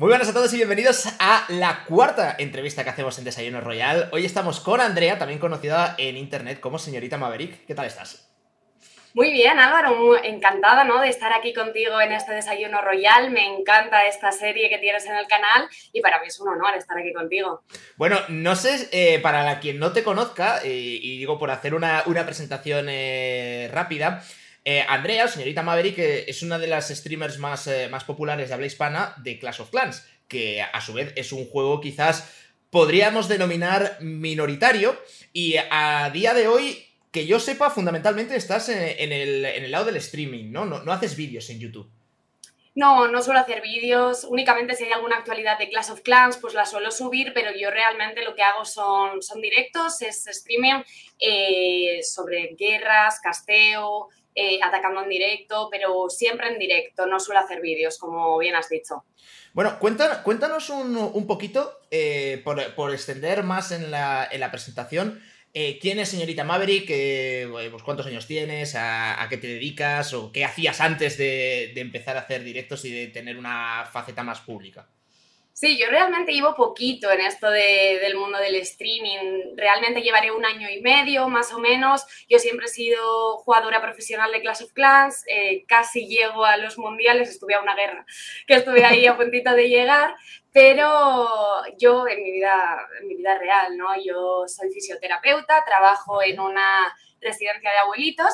Muy buenas a todos y bienvenidos a la cuarta entrevista que hacemos en Desayuno Royal. Hoy estamos con Andrea, también conocida en internet como señorita Maverick. ¿Qué tal estás? Muy bien, Álvaro, encantada ¿no? de estar aquí contigo en este Desayuno Royal. Me encanta esta serie que tienes en el canal y para mí es un honor estar aquí contigo. Bueno, no sé, eh, para quien no te conozca, eh, y digo por hacer una, presentación eh, rápida, eh, Andrea, señorita Maverick, es una de las streamers más, eh, más populares de habla hispana de Clash of Clans, que a su vez es un juego quizás podríamos denominar minoritario y a día de hoy, que yo sepa, fundamentalmente estás en, el, lado del streaming, ¿no? No, no haces vídeos en YouTube. No, no suelo hacer vídeos, únicamente si hay alguna actualidad de Clash of Clans, pues la suelo subir, pero yo realmente lo que hago son, son directos, es streaming eh, sobre guerras, casteo, eh, atacando en directo, pero siempre en directo, no suelo hacer vídeos, como bien has dicho. Bueno, cuéntanos, cuéntanos un, poquito, eh, por, extender más en la, presentación, eh, ¿quién es señorita Maverick? Pues, ¿Cuántos años tienes? A, qué te dedicas? ¿O qué hacías antes de, de empezar a hacer directos y de tener una faceta más pública? Sí, yo realmente llevo poquito en esto del mundo del streaming. Realmente llevaré un año y medio, más o menos. Yo siempre he sido jugadora profesional de Clash of Clans. Eh, casi llego a los mundiales. Estuve a una guerra, que estuve ahí a puntito de llegar. Pero yo en mi vida, en mi vida real, ¿no? Yo soy fisioterapeuta, trabajo en una residencia de abuelitos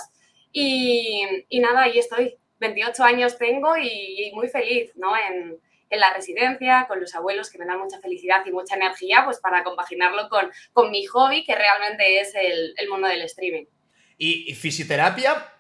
y, y nada, ahí estoy. 28 años tengo y, y muy feliz, ¿no? En, en la residencia, con los abuelos, que me dan mucha felicidad y mucha energía, pues para compaginarlo con, con mi hobby, que realmente es el, mundo del streaming. Y, fisioterapia,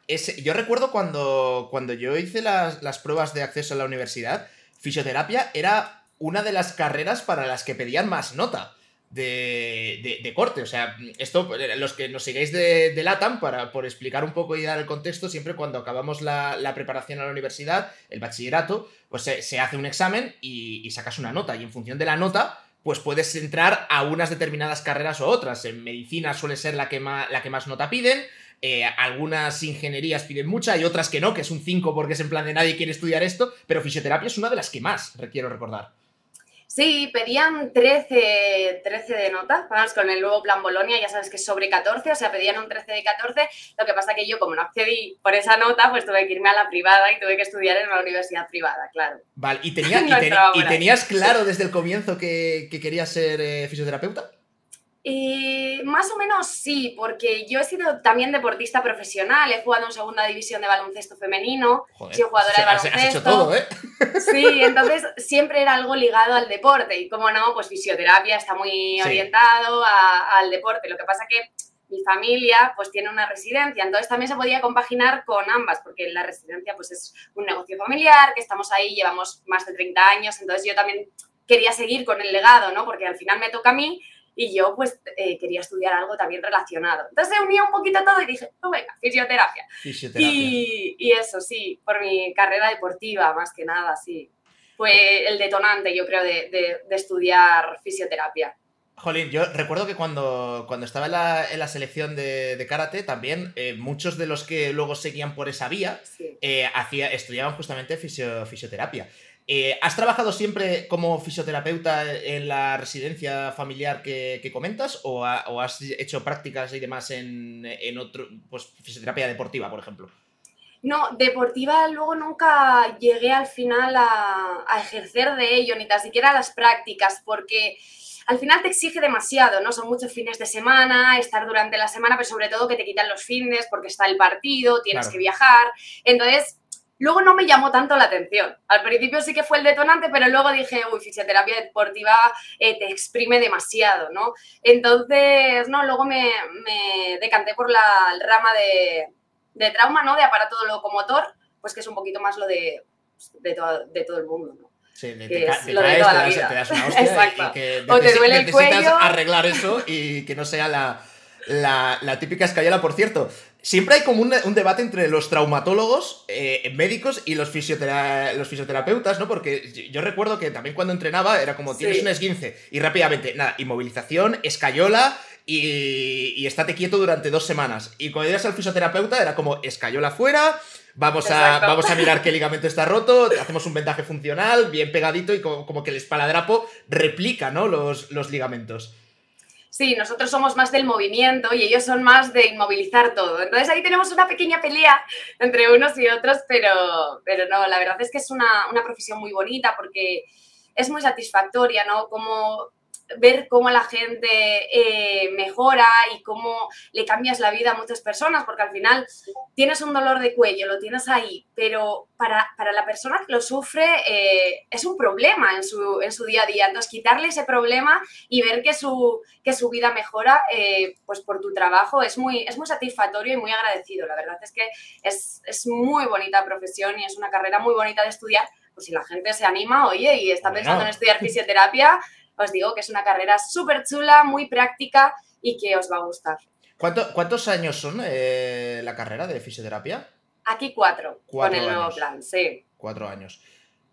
yo recuerdo cuando, cuando yo hice las, las pruebas de acceso a la universidad, fisioterapia era una de las carreras para las que pedían más nota de, corte. O sea, esto, los que nos sigáis de, de, LATAM, para, por explicar un poco y dar el contexto, siempre cuando acabamos la, preparación a la universidad, el bachillerato, pues se, hace un examen y, sacas una nota. Y en función de la nota, pues puedes entrar a unas determinadas carreras o otras. En medicina suele ser la que más, la que más nota piden. Eh, algunas ingenierías piden mucha y otras que no, que es un 5 porque es en plan de nadie quiere estudiar esto, pero fisioterapia es una de las que más, quiero recordar. Sí, pedían 13, 13 de nota, vamos, con el nuevo plan Bolonia, ya sabes que es sobre 14, o sea, pedían un 13 de 14, lo que pasa que yo como no accedí por esa nota, pues tuve que irme a la privada y tuve que estudiar en una universidad privada, claro. Vale, ¿y, y, tenías claro desde el comienzo que, querías ser eh, fisioterapeuta? Eh, más o menos sí, porque yo he sido también deportista profesional, he jugado en segunda división de baloncesto femenino, he sido jugadora de baloncesto. Has hecho todo, ¿eh? Sí, entonces siempre era algo ligado al deporte y como no, pues fisioterapia está muy orientado al deporte. Lo que pasa que mi familia pues tiene una residencia, entonces también se podía compaginar con ambas, porque la residencia pues es un negocio familiar, que estamos ahí, llevamos más de 30 años, entonces yo también quería seguir con el legado, ¿no? Porque al final me toca a mí y yo pues eh, quería estudiar algo también relacionado. Entonces se unía un poquito todo y dije, oh, venga, fisioterapia. Fisioterapia. Y, eso, sí, por mi carrera deportiva más que nada, sí. Fue el detonante, yo creo, de, estudiar fisioterapia. Jolín, yo recuerdo que cuando, cuando estaba en la, selección de, karate, también eh, muchos de los que luego seguían por esa vía eh, hacía, estudiaban justamente fisioterapia. Eh, ¿Has trabajado siempre como fisioterapeuta en la residencia familiar que, comentas o, has hecho prácticas y demás en, otro, pues fisioterapia deportiva, por ejemplo? No, deportiva luego nunca llegué al final a, ejercer de ello, ni tan siquiera las prácticas, porque al final te exige demasiado, ¿no? Son muchos fines de semana, estar durante la semana, pero sobre todo que te quitan los fines porque está el partido, tienes que viajar. Entonces, Luego no me llamó tanto la atención. Al principio sí que fue el detonante, pero luego dije, uy, fisioterapia deportiva eh, te exprime demasiado, ¿no? Entonces, no, luego me, decanté por la rama de, trauma, ¿no? De aparato locomotor, pues que es un poquito más lo de, de, todo, el mundo, ¿no? Sí, te, te, caes, te, das, una hostia Exacto. y, que o te duele el necesitas arreglar eso y que no sea la, la, la típica escayera, por cierto. Siempre hay como un, debate entre los traumatólogos, eh, médicos y los, los, fisioterapeutas, ¿no? Porque yo recuerdo que también cuando entrenaba era como tienes un esguince y rápidamente, nada, inmovilización, escayola y, estate quieto durante dos semanas. Y cuando llegas al fisioterapeuta era como, escayola fuera, vamos a, vamos a mirar qué ligamento está roto, hacemos un vendaje funcional, bien pegadito y como, que el espaladrapo replica, ¿no? Los, los ligamentos. Sí, nosotros somos más del movimiento y ellos son más de inmovilizar todo. Entonces ahí tenemos una pequeña pelea entre unos y otros, pero, pero no, la verdad es que es una, una profesión muy bonita porque es muy satisfactoria, ¿no? Como ver cómo la gente eh, mejora y cómo le cambias la vida a muchas personas, porque al final tienes un dolor de cuello, lo tienes ahí, pero para, la persona que lo sufre eh, es un problema en su, en su, día a día. Entonces, quitarle ese problema y ver que su, que su vida mejora eh, pues por tu trabajo es muy, es muy satisfactorio y muy agradecido. La verdad es que es, es muy bonita profesión y es una carrera muy bonita de estudiar. Pues si la gente se anima, oye, y está pensando en estudiar fisioterapia, os digo que es una carrera súper chula, muy práctica y que os va a gustar. ¿Cuántos años son eh, la carrera de fisioterapia? Aquí cuatro, con el nuevo plan, sí. Cuatro años.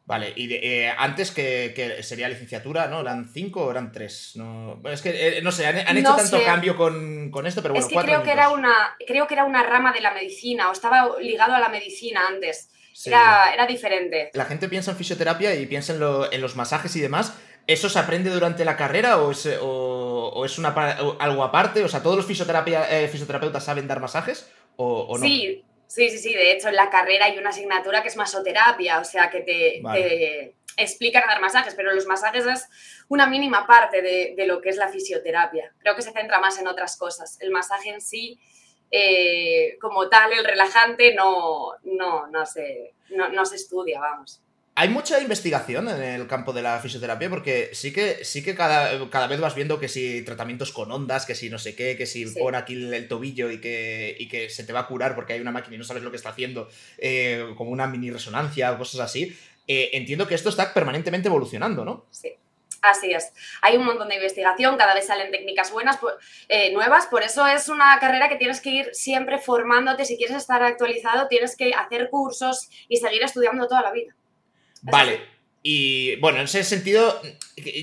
Vale, y eh, antes que, sería licenciatura, ¿no? ¿Eran cinco o eran tres? No, es que, eh, no sé, han, hecho tanto cambio con, esto, pero bueno, es que creo que, era una, creo que era una rama de la medicina, o estaba ligado a la medicina antes. Era, era, diferente. La gente piensa en fisioterapia y piensa en, en los masajes y demás, ¿Eso se aprende durante la carrera o es, o, es una, algo aparte? O sea, ¿todos los eh, fisioterapeutas saben dar masajes o, no? Sí, sí, sí, sí. De hecho, en la carrera hay una asignatura que es masoterapia, o sea, que te, explican a dar masajes, pero los masajes es una mínima parte de, lo que es la fisioterapia. Creo que se centra más en otras cosas. El masaje en sí, eh, como tal, el relajante, no, no, no, se, no se estudia, vamos hay mucha investigación en el campo de la fisioterapia porque sí que, sí que cada, cada vez vas viendo que si tratamientos con ondas, que si no sé qué, que si pon aquí el, tobillo y que, que se te va a curar porque hay una máquina y no sabes lo que está haciendo, eh, como una mini resonancia o cosas así. Eh, entiendo que esto está permanentemente evolucionando, ¿no? Sí. Así es. Hay un montón de investigación, cada vez salen técnicas buenas, eh, nuevas, por eso es una carrera que tienes que ir siempre formándote. Si quieres estar actualizado, tienes que hacer cursos y seguir estudiando toda la vida. Vale. Y bueno, en ese sentido,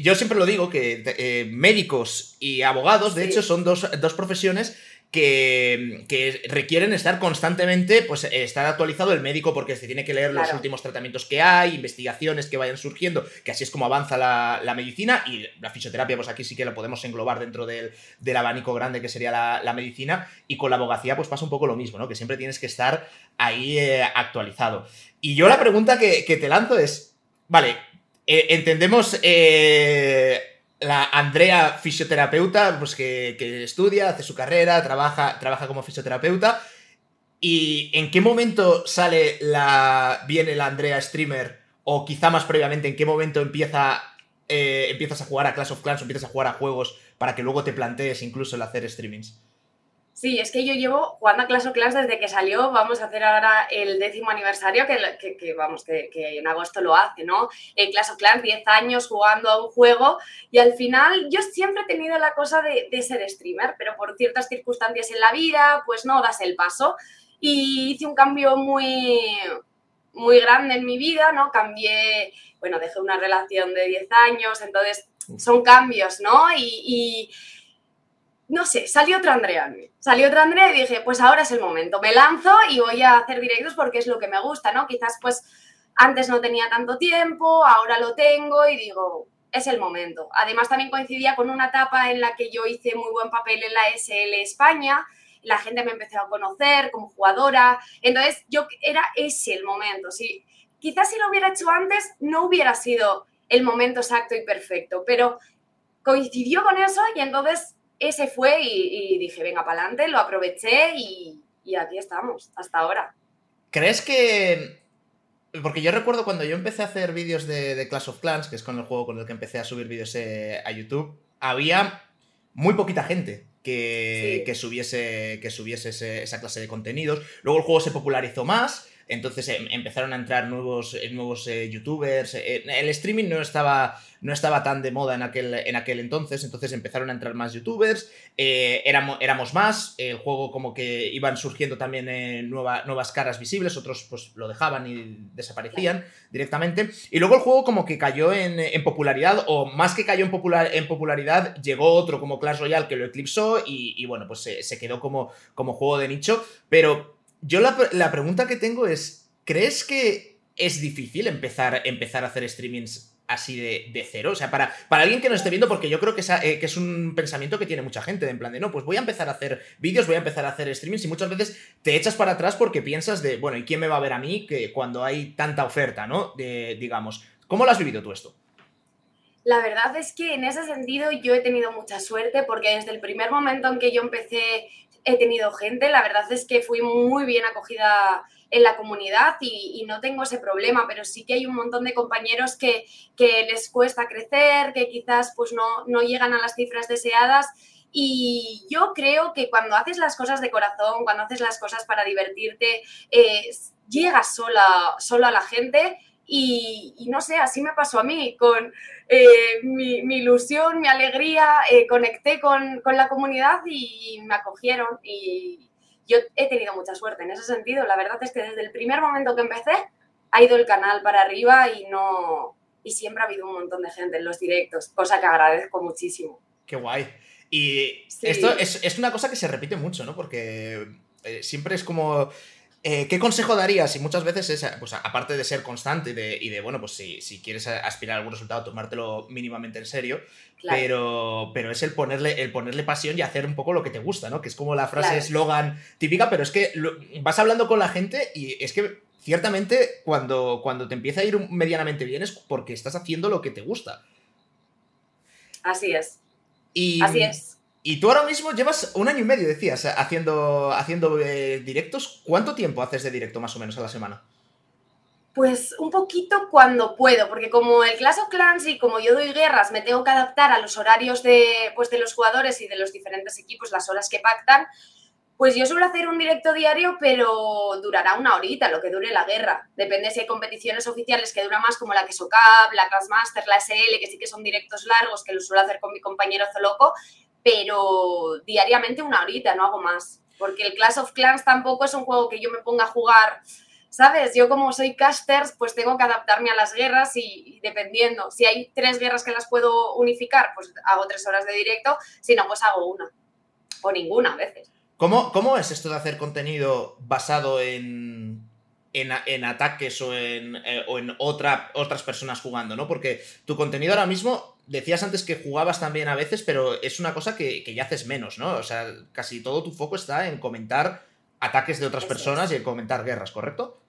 yo siempre lo digo que eh, médicos y abogados, de hecho, son dos, profesiones que, requieren estar constantemente, pues estar actualizado el médico porque se tiene que leer los últimos tratamientos que hay, investigaciones que vayan surgiendo, que así es como avanza la, medicina y la fisioterapia, pues aquí sí que lo podemos englobar dentro del, abanico grande que sería la, medicina y con la abogacía pues pasa un poco lo mismo, ¿no? Que siempre tienes que estar ahí eh, actualizado. Y yo la pregunta que, te lanzo es, vale, eh, entendemos eh, la Andrea fisioterapeuta, pues que, estudia, hace su carrera, trabaja, trabaja como fisioterapeuta. ¿Y en qué momento sale la. viene la Andrea streamer? O quizá más previamente, ¿en qué momento empieza, eh, empiezas a jugar a Clash of Clans o empiezas a jugar a juegos para que luego te plantees incluso el hacer streamings? Sí, es que yo llevo jugando a Clash of Clans desde que salió, vamos a hacer ahora el décimo aniversario, que, vamos, que, en agosto lo hace, ¿no? Eh, Clash of Clans, 10 años jugando a un juego y al final yo siempre he tenido la cosa de, ser streamer, pero por ciertas circunstancias en la vida, pues no das el paso. Y hice un cambio muy, muy grande en mi vida, ¿no? Cambié, bueno, dejé una relación de 10 años, entonces son cambios, ¿no? y no sé, salió otra Andrea Salió otra Andrea y dije, pues ahora es el momento, me lanzo y voy a hacer directos porque es lo que me gusta, ¿no? Quizás pues antes no tenía tanto tiempo, ahora lo tengo y digo, es el momento. Además también coincidía con una etapa en la que yo hice muy buen papel en la SL España, la gente me empezó a conocer como jugadora, entonces yo era ese el momento, sí. Quizás si lo hubiera hecho antes no hubiera sido el momento exacto y perfecto, pero coincidió con eso y entonces ese fue y, dije, venga, para adelante, lo aproveché y, aquí estamos, hasta ahora. ¿Crees que porque yo recuerdo cuando yo empecé a hacer vídeos de, Clash of Clans, que es con el juego con el que empecé a subir vídeos eh, a YouTube, había muy poquita gente que, subiese, que subiese esa clase de contenidos. Luego el juego se popularizó más, entonces em, empezaron a entrar nuevos, nuevos youtubers, el streaming no estaba no estaba tan de moda en aquel, en aquel entonces, entonces empezaron a entrar más youtubers, eh, éramos, éramos, más, el juego como que iban surgiendo también eh, nuevas caras visibles, otros pues lo dejaban y desaparecían directamente, y luego el juego como que cayó en, popularidad, o más que cayó en, popular, en, popularidad, llegó otro como Clash Royale que lo eclipsó y, bueno, pues se, quedó como, como juego de nicho, pero yo la, la pregunta que tengo es, ¿crees que es difícil empezar, empezar a hacer streamings así de, cero. O sea, para, para alguien que no esté viendo, porque yo creo que, eh, que es un pensamiento que tiene mucha gente, en plan de, no, pues voy a empezar a hacer vídeos, voy a empezar a hacer streamings y muchas veces te echas para atrás porque piensas de, bueno, ¿y quién me va a ver a mí que cuando hay tanta oferta, ¿no? De, digamos, ¿cómo lo has vivido tú esto? La verdad es que en ese sentido yo he tenido mucha suerte porque desde el primer momento en que yo empecé he tenido gente, la verdad es que fui muy bien acogida en la comunidad y, no tengo ese problema, pero sí que hay un montón de compañeros que, les cuesta crecer, que quizás pues no, no llegan a las cifras deseadas. Y yo creo que cuando haces las cosas de corazón, cuando haces las cosas para divertirte, eh, llegas sola, sola a la gente y, no sé, así me pasó a mí, con eh, mi, ilusión, mi alegría, eh, conecté con, con, la comunidad y me acogieron y, yo he tenido mucha suerte en ese sentido. La verdad es que desde el primer momento que empecé ha ido el canal para arriba y no y siempre ha habido un montón de gente en los directos, cosa que agradezco muchísimo. Qué guay. Y esto es, una cosa que se repite mucho, ¿no? Porque eh, siempre es como eh, ¿Qué consejo darías? Y muchas veces es, pues aparte de ser constante y de, bueno, pues si, si, quieres aspirar a algún resultado, tomártelo mínimamente en serio, pero, pero es el ponerle, el ponerle pasión y hacer un poco lo que te gusta, ¿no? Que es como la frase eslogan típica, pero es que vas hablando con la gente y es que ciertamente cuando, cuando te empieza a ir medianamente bien es porque estás haciendo lo que te gusta. Así es. Así es. Y tú ahora mismo llevas un año y medio, decías, haciendo, haciendo eh, directos. ¿Cuánto tiempo haces de directo más o menos a la semana? Pues un poquito cuando puedo, porque como el Clash of Clans y como yo doy guerras, me tengo que adaptar a los horarios de, pues, de los jugadores y de los diferentes equipos, las horas que pactan, pues yo suelo hacer un directo diario, pero durará una horita, lo que dure la guerra. Depende si hay competiciones oficiales que duran más, como la que Cup, la Classmaster, la SL, que sí que son directos largos, que lo suelo hacer con mi compañero Zoloco, pero diariamente una horita, no hago más. Porque el Clash of Clans tampoco es un juego que yo me ponga a jugar, ¿sabes? Yo como soy casters, pues tengo que adaptarme a las guerras y, dependiendo, si hay tres guerras que las puedo unificar, pues hago tres horas de directo, si no, pues hago una. O ninguna a veces. ¿Cómo, cómo es esto de hacer contenido basado en, en, ataques o en, eh, o en otra, otras personas jugando, ¿no? Porque tu contenido ahora mismo, decías antes que jugabas también a veces, pero es una cosa que, ya haces menos, ¿no? O sea, casi todo tu foco está en comentar ataques de otras personas y en comentar guerras, ¿correcto?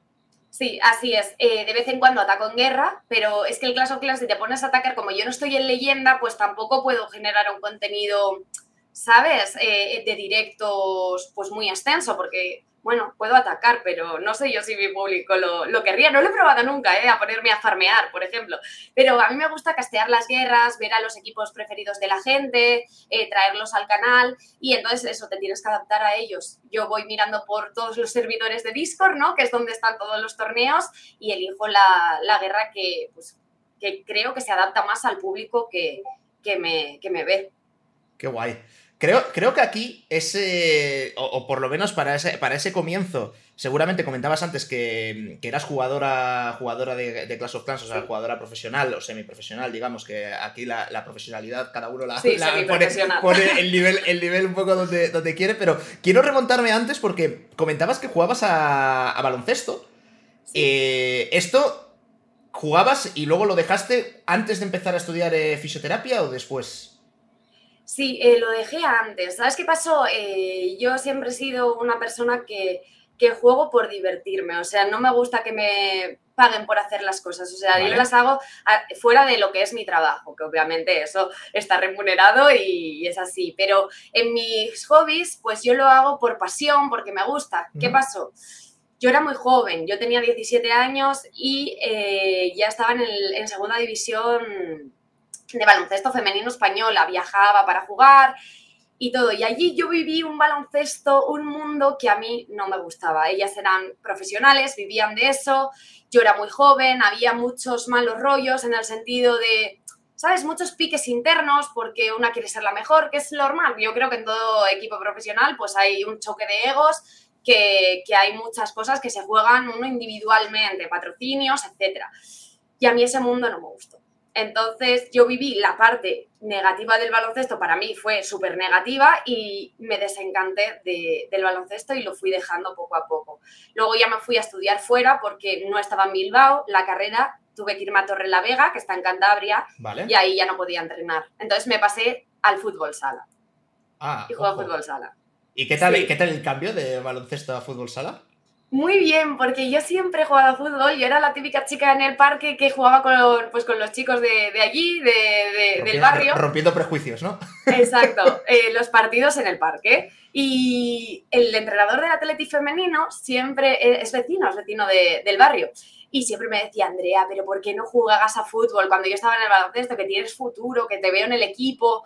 Sí, así es. Eh, de vez en cuando ataco en guerra, pero es que el Clash of Clans, si te pones a atacar, como yo no estoy en leyenda, pues tampoco puedo generar un contenido, ¿sabes? Eh, de directos, pues muy extenso, porque bueno, puedo atacar, pero no sé yo si mi público lo, querría. No lo he probado nunca, ¿eh? A ponerme a farmear, por ejemplo. Pero a mí me gusta castear las guerras, ver a los equipos preferidos de la gente, eh, traerlos al canal y entonces eso, te tienes que adaptar a ellos. Yo voy mirando por todos los servidores de Discord, ¿no? Que es donde están todos los torneos y elijo la, guerra que, pues, que creo que se adapta más al público que, que, me, que me ve. Qué guay. Creo, creo que aquí ese, o, por lo menos para ese, para ese comienzo, seguramente comentabas antes que, eras jugadora, jugadora de, de, Clash of Clans, o sea, jugadora profesional o semiprofesional, digamos, que aquí la, profesionalidad cada uno la, pone, el, nivel, el nivel un poco donde, donde quiere, pero quiero remontarme antes porque comentabas que jugabas a, baloncesto. Eh, esto, ¿jugabas y luego lo dejaste antes de empezar a estudiar eh, fisioterapia o después? Sí, eh, lo dejé antes. ¿Sabes qué pasó? Eh, yo siempre he sido una persona que, juego por divertirme. O sea, no me gusta que me paguen por hacer las cosas. O sea, yo las hago fuera de lo que es mi trabajo, que obviamente eso está remunerado y, es así. Pero en mis hobbies, pues yo lo hago por pasión, porque me gusta. ¿Qué pasó? Yo era muy joven, yo tenía 17 años y eh, ya estaba en, en segunda división de baloncesto femenino española, viajaba para jugar y todo. Y allí yo viví un baloncesto, un mundo que a mí no me gustaba. Ellas eran profesionales, vivían de eso, yo era muy joven, había muchos malos rollos en el sentido de, ¿sabes? Muchos piques internos porque una quiere ser la mejor, que es normal. Yo creo que en todo equipo profesional pues hay un choque de egos, que, hay muchas cosas que se juegan uno individualmente, patrocinios, etc. Y a mí ese mundo no me gustó. Entonces yo viví la parte negativa del baloncesto, para mí fue súper negativa y me desencanté del baloncesto y lo fui dejando poco a poco. Luego ya me fui a estudiar fuera porque no estaba en Bilbao, la carrera tuve que irme a Torre la Vega, que está en Cantabria, y ahí ya no podía entrenar. Entonces me pasé al fútbol sala. Ah, y juego a fútbol sala. ¿Y qué tal, qué tal el cambio de baloncesto a fútbol sala? Muy bien, porque yo siempre he jugado a fútbol. Yo era la típica chica en el parque que jugaba con, pues, con los chicos de, de allí, de, del barrio. Rompiendo prejuicios, ¿no? Exacto, eh, los partidos en el parque. Y el entrenador del Atleti femenino siempre eh, es vecino, es vecino del barrio. Y siempre me decía, Andrea, pero ¿por qué no juegas a fútbol cuando yo estaba en el baloncesto? Que tienes futuro, que te veo en el equipo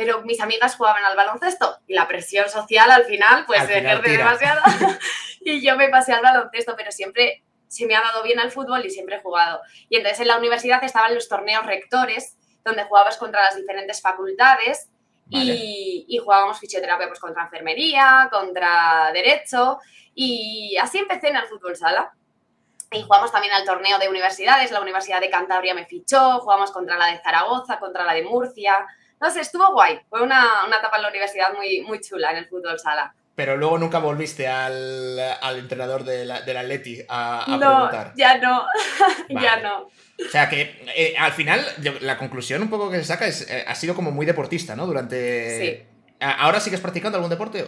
pero mis amigas jugaban al baloncesto y la presión social al final pues se ejerce demasiado. Y yo me pasé al baloncesto, pero siempre se me ha dado bien al fútbol y siempre he jugado. Y entonces en la universidad estaban los torneos rectores donde jugabas contra las diferentes facultades y, y, jugábamos fisioterapia pues contra enfermería, contra derecho. Y así empecé en el fútbol sala. Y jugamos también al torneo de universidades, la Universidad de Cantabria me fichó, jugamos contra la de Zaragoza, contra la de Murcia, no sé, estuvo guay. Fue una, etapa en la universidad muy, muy chula en el fútbol sala. Pero luego nunca volviste al, entrenador de la, del Atleti a, a no, Ya no, ya no. O sea que eh, al final la conclusión un poco que se saca es, eh, ha sido como muy deportista, ¿no? Durante... Sí. ¿Ahora sigues practicando algún deporte?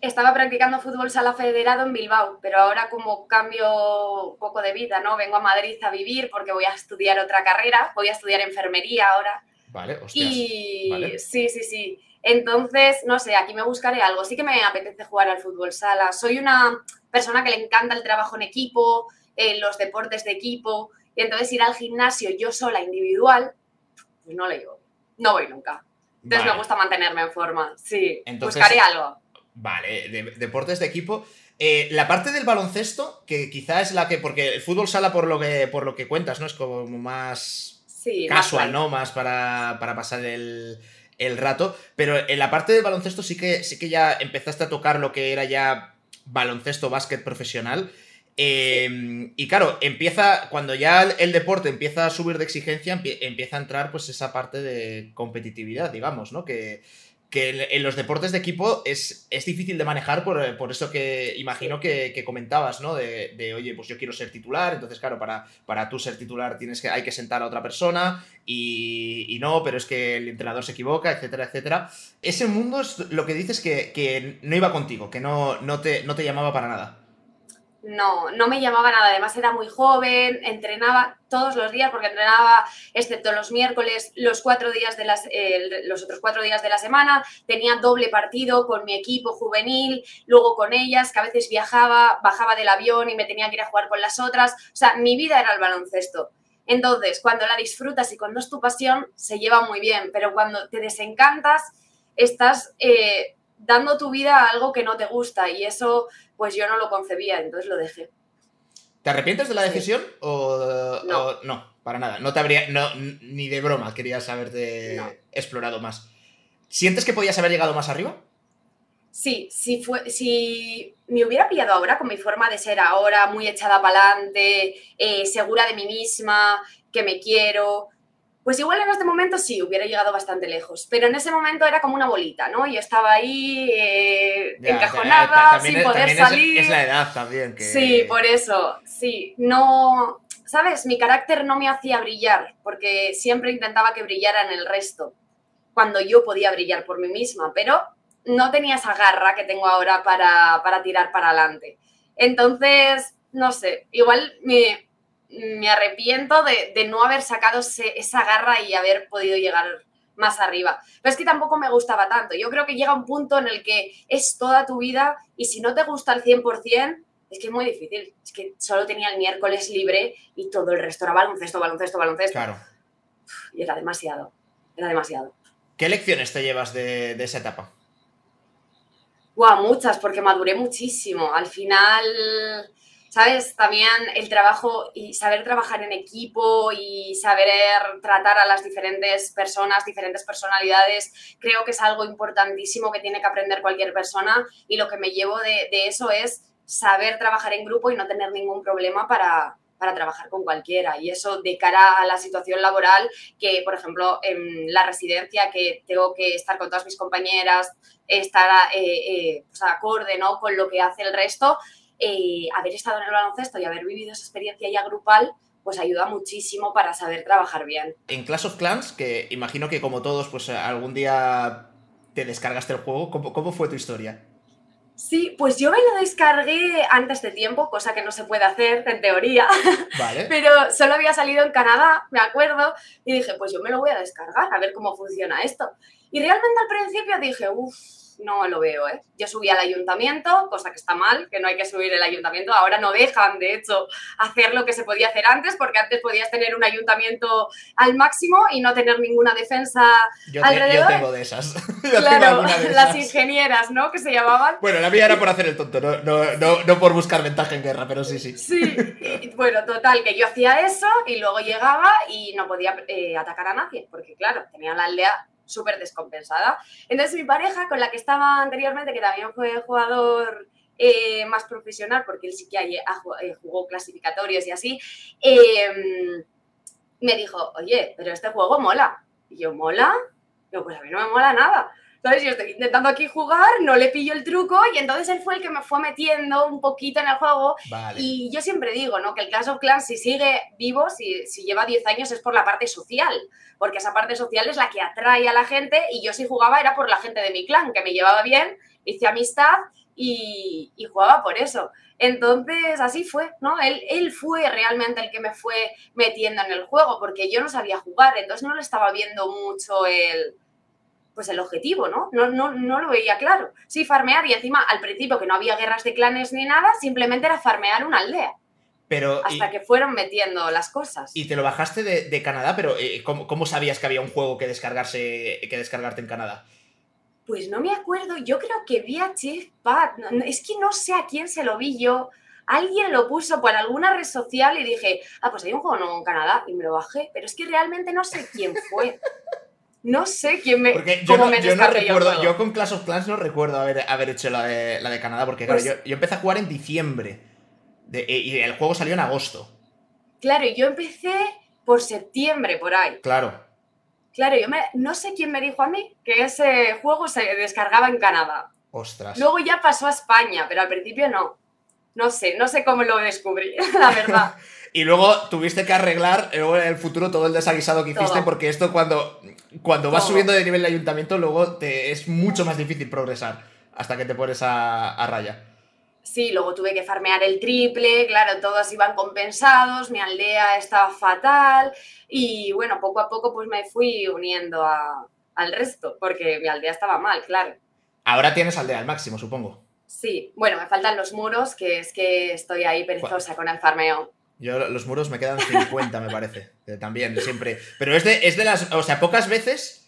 Estaba practicando fútbol sala federado en Bilbao, pero ahora como cambio un poco de vida, ¿no? Vengo a Madrid a vivir porque voy a estudiar otra carrera, voy a estudiar enfermería ahora Vale, hostias. Y sí, sí, sí. Entonces, no sé, aquí me buscaré algo. Sí que me apetece jugar al fútbol sala. Soy una persona que le encanta el trabajo en equipo, eh, los deportes de equipo. Y entonces ir al gimnasio yo sola, individual, pues no le digo. No voy nunca. Entonces me gusta mantenerme en forma. Sí, buscaré algo. Vale, deportes de equipo. Eh, la parte del baloncesto, que quizá es la que. Porque el fútbol sala, por lo que, por lo que cuentas, ¿no? Es como más casual, ¿no? Más para, pasar el, rato. Pero en la parte de baloncesto sí que, sí que ya empezaste a tocar lo que era ya baloncesto, básquet profesional. Em, y claro, empieza, cuando ya el, deporte empieza a subir de exigencia, empieza a entrar pues esa parte de competitividad, digamos, ¿no? Que, que en los deportes de equipo es, es difícil de manejar por, por eso que imagino que, comentabas, ¿no? De, oye, pues yo quiero ser titular, entonces claro, para, para tú ser titular tienes que, hay que sentar a otra persona y, no, pero es que el entrenador se equivoca, etcétera, etcétera. Ese mundo es lo que dices que, que no iba contigo, que no, no, te, no te llamaba para nada no, no me llamaba nada. Además era muy joven, entrenaba todos los días porque entrenaba, excepto los miércoles, los cuatro días de las, los otros cuatro días de la semana. Tenía doble partido con mi equipo juvenil, luego con ellas, que a veces viajaba, bajaba del avión y me tenía que ir a jugar con las otras. O sea, mi vida era el baloncesto. Entonces, cuando la disfrutas y cuando es tu pasión, se lleva muy bien, pero cuando te desencantas, estás eh, dando tu vida a algo que no te gusta y eso pues yo no lo concebía, entonces lo dejé. ¿Te arrepientes de la decisión o no. para nada? No te habría, no, ni de broma querías haberte explorado más. ¿Sientes que podías haber llegado más arriba? Sí, si, fue, si me hubiera pillado ahora con mi forma de ser ahora, muy echada para adelante, eh, segura de mí misma, que me quiero, pues igual en este momento sí, hubiera llegado bastante lejos, pero en ese momento era como una bolita, ¿no? Yo estaba ahí eh, encajonada, sin poder salir. Es, la edad también. Que... Sí, por eso, sí. No, ¿sabes? Mi carácter no me hacía brillar, porque siempre intentaba que brillara en el resto, cuando yo podía brillar por mí misma, pero no tenía esa garra que tengo ahora para, para tirar para adelante. Entonces, no sé, igual me, me arrepiento de, no haber sacado esa garra y haber podido llegar más arriba. Pero es que tampoco me gustaba tanto. Yo creo que llega un punto en el que es toda tu vida y si no te gusta al 100%, es que es muy difícil. Es que solo tenía el miércoles libre y todo el resto era baloncesto, baloncesto, baloncesto. Claro. Y era demasiado. Era demasiado. ¿Qué lecciones te llevas de, esa etapa? Wow, muchas, porque maduré muchísimo. Al final, ¿sabes? También el trabajo y saber trabajar en equipo y saber tratar a las diferentes personas, diferentes personalidades, creo que es algo importantísimo que tiene que aprender cualquier persona y lo que me llevo de, eso es saber trabajar en grupo y no tener ningún problema para, para trabajar con cualquiera. Y eso de cara a la situación laboral, que por ejemplo en la residencia, que tengo que estar con todas mis compañeras, estar eh, eh, acorde ¿no? con lo que hace el resto, eh, haber estado en el baloncesto y haber vivido esa experiencia ya grupal, pues ayuda muchísimo para saber trabajar bien. En Clash of Clans, que imagino que como todos, pues algún día te descargaste el juego, ¿cómo, cómo fue tu historia? Sí, pues yo me lo descargué antes de tiempo, cosa que no se puede hacer en teoría. Vale. Pero solo había salido en Canadá, me acuerdo, y dije, pues yo me lo voy a descargar, a ver cómo funciona esto. Y realmente al principio dije, uff, no lo veo, ¿eh? Yo subí al ayuntamiento, cosa que está mal, que no hay que subir el ayuntamiento. Ahora no dejan, de hecho, hacer lo que se podía hacer antes, porque antes podías tener un ayuntamiento al máximo y no tener ninguna defensa yo alrededor. yo tengo de esas. claro, las ingenieras, ¿no? Que se llamaban. Bueno, la mía era por hacer el tonto, no, no, no, por buscar ventaja en guerra, pero sí, sí. Sí, bueno, total, que yo hacía eso y luego llegaba y no podía eh, atacar a nadie, porque claro, tenía la aldea súper descompensada. Entonces mi pareja, con la que estaba anteriormente, que también fue jugador eh, más profesional, porque él sí que eh, jugó clasificatorios y así, em, me dijo, oye, pero este juego mola. Y yo, ¿mola? Yo, pues a mí no me mola nada. ¿Sabes? Yo estoy intentando aquí jugar, no le pillo el truco y entonces él fue el que me fue metiendo un poquito en el juego. Y yo siempre digo, ¿no? Que el Clash of Clans, si sigue vivo, si, si lleva 10 años, es por la parte social. Porque esa parte social es la que atrae a la gente y yo si jugaba era por la gente de mi clan, que me llevaba bien, hice amistad y, y jugaba por eso. Entonces, así fue, ¿no? Él, él fue realmente el que me fue metiendo en el juego, porque yo no sabía jugar, entonces no le estaba viendo mucho el pues el objetivo, ¿no? No, no, no lo veía claro. Sí, farmear y encima al principio que no había guerras de clanes ni nada, simplemente era farmear una aldea. Pero, hasta que fueron metiendo las cosas. Y te lo bajaste de, Canadá, pero eh, ¿cómo, sabías que había un juego que, descargarse, que descargarte en Canadá? Pues no me acuerdo, yo creo que vi a Chief Pat, es que no sé a quién se lo vi yo, alguien lo puso por alguna red social y dije, ah, pues hay un juego nuevo en Canadá y me lo bajé, pero es que realmente no sé quién fue. No sé quién me. Porque yo, no, yo no recuerdo, yo con Clash of Clans no recuerdo haber, haber hecho la de, la de Canadá, porque claro, pues yo, empecé a jugar en diciembre y el juego salió en agosto. Claro, yo empecé por septiembre, por ahí. Claro. Claro, yo no sé quién me dijo a mí que ese juego se descargaba en Canadá. Ostras. Luego ya pasó a España, pero al principio no. No sé, no sé cómo lo descubrí, la verdad. y luego tuviste que arreglar luego en el futuro todo el desaguisado que hiciste, porque esto cuando, cuando vas subiendo de nivel de ayuntamiento, luego te, es mucho más difícil progresar hasta que te pones a, raya. Sí, luego tuve que farmear el triple, claro, todos iban compensados, mi aldea estaba fatal y bueno, poco a poco pues me fui uniendo al resto, porque mi aldea estaba mal, claro. Ahora tienes aldea al máximo, supongo. Sí, bueno, me faltan los muros, que es que estoy ahí perezosa con el farmeo. Yo los muros me quedan 50, me parece. También, siempre. Pero es de, es de las. O sea, pocas veces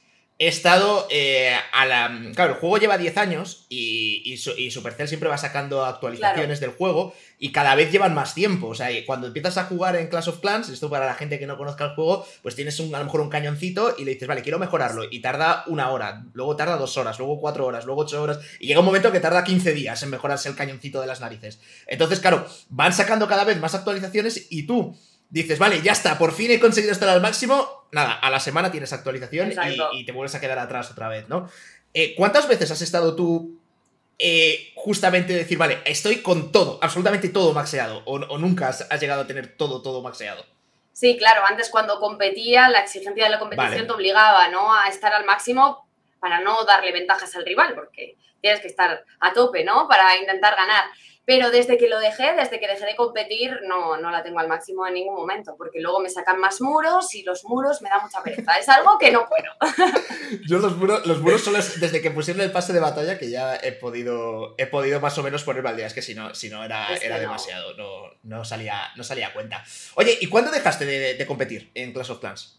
he estado eh, a la... Claro, el juego lleva 10 años y, y, Supercell siempre va sacando actualizaciones del juego y cada vez llevan más tiempo. O sea, cuando empiezas a jugar en Clash of Clans, esto para la gente que no conozca el juego, pues tienes un, a lo mejor un cañoncito y le dices, vale, quiero mejorarlo. Y tarda una hora, luego tarda dos horas, luego cuatro horas, luego ocho horas. Y llega un momento que tarda 15 días en mejorarse el cañoncito de las narices. Entonces, claro, van sacando cada vez más actualizaciones y tú dices, vale, ya está, por fin he conseguido estar al máximo. Nada, a la semana tienes actualización y, te vuelves a quedar atrás otra vez, ¿no? Eh, ¿Cuántas veces has estado tú eh, justamente decir, vale, estoy con todo, absolutamente todo maxeado? ¿O, nunca has, llegado a tener todo, todo maxeado? Sí, claro, antes cuando competía, la exigencia de la competición te obligaba, ¿no? A estar al máximo para no darle ventajas al rival, porque tienes que estar a tope, ¿no? Para intentar ganar. Pero desde que lo dejé, desde que dejé de competir, no, no la tengo al máximo en ningún momento, porque luego me sacan más muros y los muros me da mucha pereza. Es algo que no puedo. Yo los muros, los muros solo desde que pusieron el pase de batalla que ya he podido, he podido más o menos poner al día. Es que si no, si no era, era demasiado, no, no, salía, no salía a cuenta. Oye, ¿y cuándo dejaste de, de competir en Clash of Clans?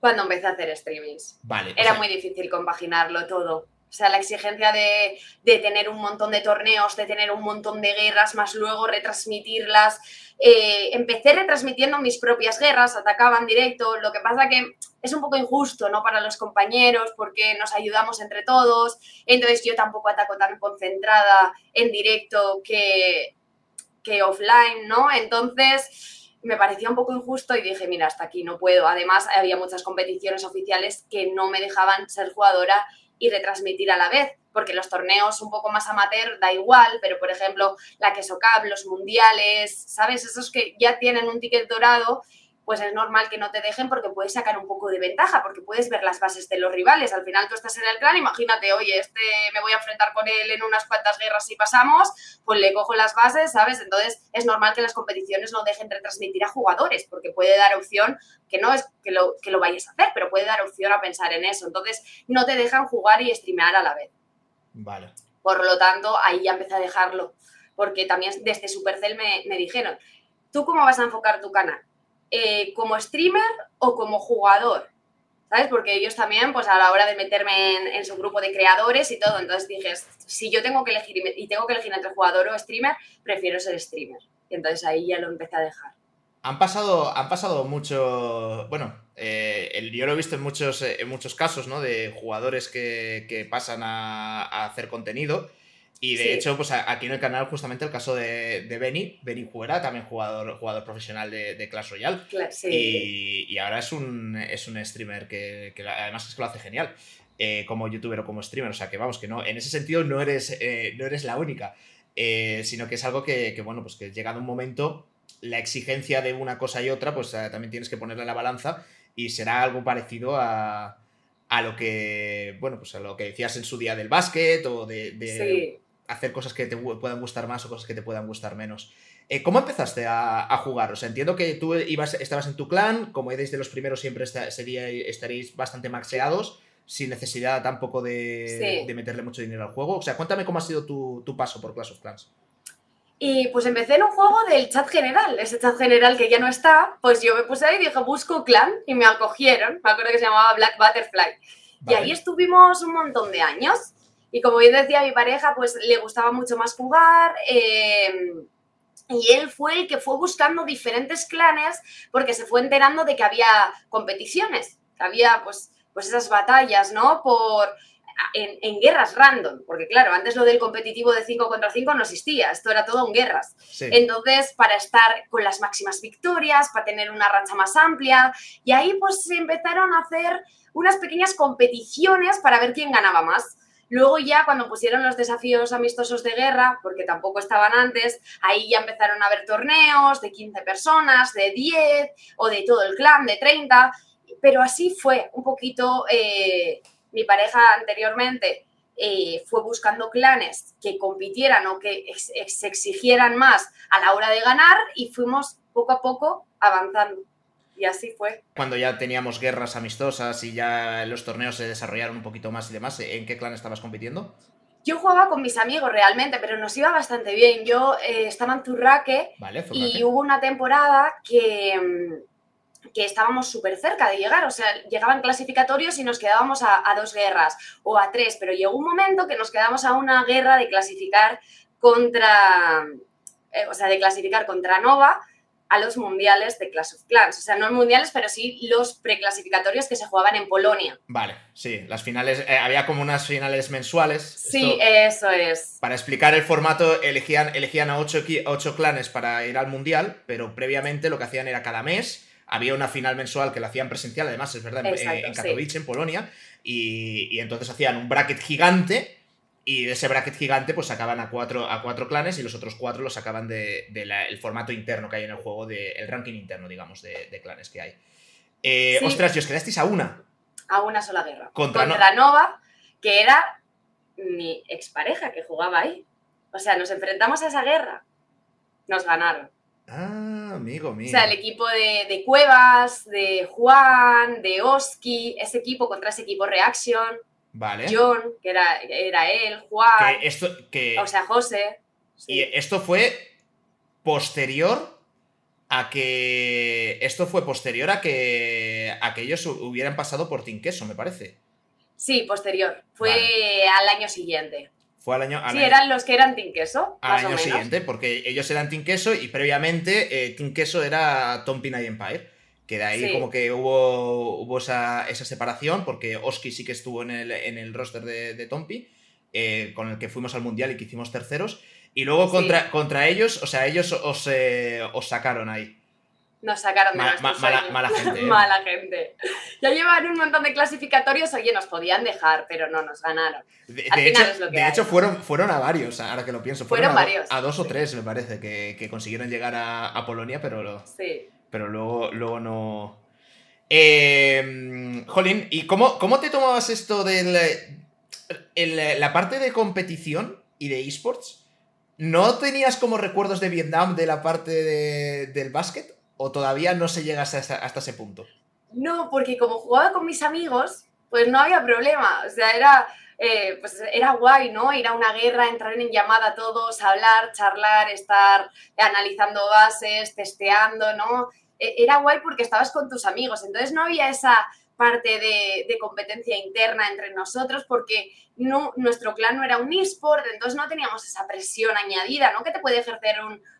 Cuando empecé a hacer streamings. Vale. o Era sea, muy difícil compaginarlo todo. O sea, la exigencia de, de tener un montón de torneos, de tener un montón de guerras, más luego retransmitirlas. Eh, empecé retransmitiendo mis propias guerras, atacaba en directo. Lo que pasa que es un poco injusto, ¿no? Para los compañeros, porque nos ayudamos entre todos. Entonces yo tampoco ataco tan concentrada en directo que, que offline, ¿no? Entonces me parecía un poco injusto y dije, mira, hasta aquí no puedo. Además, había muchas competiciones oficiales que no me dejaban ser jugadora y retransmitir a la vez, porque los torneos un poco más amateur da igual, pero por ejemplo, la Queso Cup, los mundiales, ¿sabes? Esos que ya tienen un ticket dorado, pues es normal que no te dejen porque puedes sacar un poco de ventaja, porque puedes ver las bases de los rivales. Al final tú estás en el clan, imagínate, oye, este me voy a enfrentar con él en unas cuantas guerras si pasamos, pues le cojo las bases, ¿sabes? Entonces es normal que las competiciones no dejen retransmitir a jugadores, porque puede dar opción, que no es que lo, que lo vayas a hacer, pero puede dar opción a pensar en eso. Entonces no te dejan jugar y streamear a la vez. Vale. Por lo tanto, ahí ya empecé a dejarlo, porque también desde Supercell me, me dijeron, ¿tú cómo vas a enfocar tu canal? Eh, ¿Como streamer o como jugador? ¿Sabes? Porque ellos también, pues a la hora de meterme en, su grupo de creadores y todo, entonces dije, si yo tengo que elegir y tengo que elegir entre jugador o streamer, prefiero ser streamer. Y entonces ahí ya lo empecé a dejar. Han pasado, han pasado mucho, bueno, eh, el, yo lo he visto en muchos, en muchos casos, ¿no? De jugadores que, que pasan a, hacer contenido. Y de sí. hecho, pues aquí en el canal, justamente el caso de, de Benny, Benny Juera, también jugador, jugador profesional de, de Clash Royale. Sí. Y, y, ahora es un, es un streamer que, que además es que lo hace genial. Eh, como youtuber o como streamer. O sea que vamos, que no, en ese sentido no eres, eh, no eres la única. Eh, sino que es algo que, que, bueno, pues que llegado un momento, la exigencia de una cosa y otra, pues también tienes que ponerla en la balanza y será algo parecido a, a lo que, bueno, pues a lo que decías en su día del básquet o de, de sí. Hacer cosas que te puedan gustar más o cosas que te puedan gustar menos. Eh, ¿Cómo empezaste a, a, jugar? O sea, entiendo que tú ibas, estabas en tu clan, como eres de los primeros siempre sería, estaréis bastante maxeados, sin necesidad tampoco de, sí. de, meterle mucho dinero al juego. O sea, cuéntame cómo ha sido tu, tu paso por Clash of Clans. Y pues empecé en un juego del chat general, ese chat general que ya no está, pues yo me puse ahí y dije, busco clan, y me acogieron, me acuerdo que se llamaba Black Butterfly. Vale. Y ahí estuvimos un montón de años, y como bien decía mi pareja, pues le gustaba mucho más jugar, eh, y él fue el que fue buscando diferentes clanes porque se fue enterando de que había competiciones, que había pues, pues esas batallas, ¿no? Por, en, en, guerras random, porque claro, antes lo del competitivo de 5 contra 5 no existía, esto era todo en guerras. Sí. Entonces, para estar con las máximas victorias, para tener una racha más amplia, y ahí pues se empezaron a hacer unas pequeñas competiciones para ver quién ganaba más. Luego ya cuando pusieron los desafíos amistosos de guerra, porque tampoco estaban antes, ahí ya empezaron a haber torneos de 15 personas, de 10 o de todo el clan, de 30, pero así fue un poquito... Eh, mi pareja anteriormente eh, fue buscando clanes que compitieran o que ex, exigieran más a la hora de ganar y fuimos poco a poco avanzando. Y así fue. Cuando ya teníamos guerras amistosas y ya los torneos se desarrollaron un poquito más y demás, ¿en qué clan estabas compitiendo? Yo jugaba con mis amigos realmente, pero nos iba bastante bien. Yo eh, estaba en Turraque vale, y hubo una temporada que mm, que estábamos súper cerca de llegar, o sea, llegaban clasificatorios y nos quedábamos a, a, dos guerras o a tres, pero llegó un momento que nos quedamos a una guerra de clasificar contra, eh, o sea, de clasificar contra Nova a los mundiales de Clash of Clans, o sea, no mundiales, pero sí los preclasificatorios que se jugaban en Polonia. Vale, sí, las finales, eh, había como unas finales mensuales. Sí, Esto, eso es. Para explicar el formato, elegían, elegían a ocho, ocho clanes para ir al mundial, pero previamente lo que hacían era cada mes había una final mensual que la hacían presencial, además, es verdad, Exacto, en Katowice, sí. en Polonia, y, y, entonces hacían un bracket gigante, y de ese bracket gigante pues sacaban a cuatro, a cuatro clanes y los otros cuatro los sacaban del de, de formato interno que hay en el juego, del de, ranking interno, digamos, de, de clanes que hay. Eh, sí. Ostras, y os quedasteis a una. A una sola guerra. Contra, Contra no Nova, que era mi expareja que jugaba ahí. O sea, nos enfrentamos a esa guerra. Nos ganaron. Ah, amigo mío. O sea, el equipo de, de, Cuevas, de Juan, de Oski, ese equipo contra ese equipo Reaction. Vale. John, que era, era él, Juan. Que esto, que... O sea, José. Sí. Y esto fue posterior a que. Esto fue posterior a que. eh, aquellos hubieran pasado por Team Queso, me parece. Sí, posterior. Fue al año siguiente. Fue al año. sí, eran los que eran Team Queso. Al año siguiente, porque ellos eran Team Queso y previamente eh, Team Queso era Tom y Empire. Que de ahí como que hubo, hubo esa, separación, porque Oski sí que estuvo en el, en el roster de, de Tompi, eh, con el que fuimos al mundial y que hicimos terceros. Y luego contra, contra ellos, o sea, ellos os, eh, os sacaron ahí. Nos sacaron de mala, gente. ¿eh? mala gente. Ya llevan un montón de clasificatorios, oye, nos podían dejar, pero no, nos ganaron. De, hecho, fueron, fueron a varios, ahora que lo pienso. Fueron, a, varios. A dos o tres, me parece, que, consiguieron llegar a, Polonia, pero, pero luego, luego no. Eh, Jolín, ¿y cómo, cómo te tomabas esto de la parte de competición y de esports? ¿No tenías como recuerdos de Vietnam de la parte del básquet? ¿O todavía no se llega hasta, hasta ese punto? No, porque como jugaba con mis amigos, pues no había problema. O sea, era, eh, pues era guay, ¿no? Ir a una guerra, entrar en llamada todos, hablar, charlar, estar analizando bases, testeando, ¿no? E, era guay porque estabas con tus amigos. Entonces no había esa parte de, competencia interna entre nosotros porque no, nuestro clan no era un eSport, entonces no teníamos esa presión añadida, ¿no? Que te puede ejercer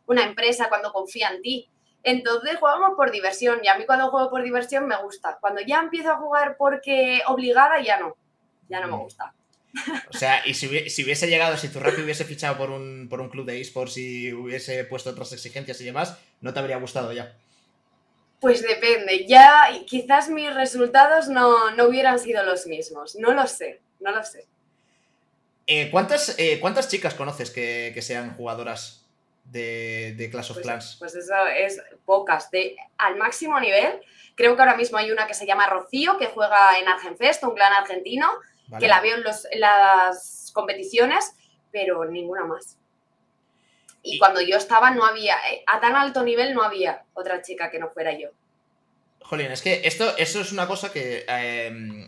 una empresa cuando confía en ti. Entonces jugamos por diversión y a mí cuando juego por diversión me gusta. Cuando ya empiezo a jugar porque obligada ya no, ya no me mm. gusta. O sea, y si, hubiese llegado, si tu rápido hubiese fichado por un, por un club de eSports y hubiese puesto otras exigencias y demás, ¿no te habría gustado ya? Pues depende, ya quizás mis resultados no, hubieran sido los mismos, no lo sé, no lo sé. Eh, ¿cuántas, eh, ¿Cuántas chicas conoces que, sean jugadoras de, Clash of pues, Clans? Pues eso es pocas, de, al máximo nivel. Creo que ahora mismo hay una que se llama Rocío, que juega en Argenfest, un clan argentino, que la veo en, en las competiciones, pero ninguna más. Y, cuando yo estaba no había, eh, a tan alto nivel no había otra chica que no fuera yo. Jolín, es que esto, eso es una cosa que... Em,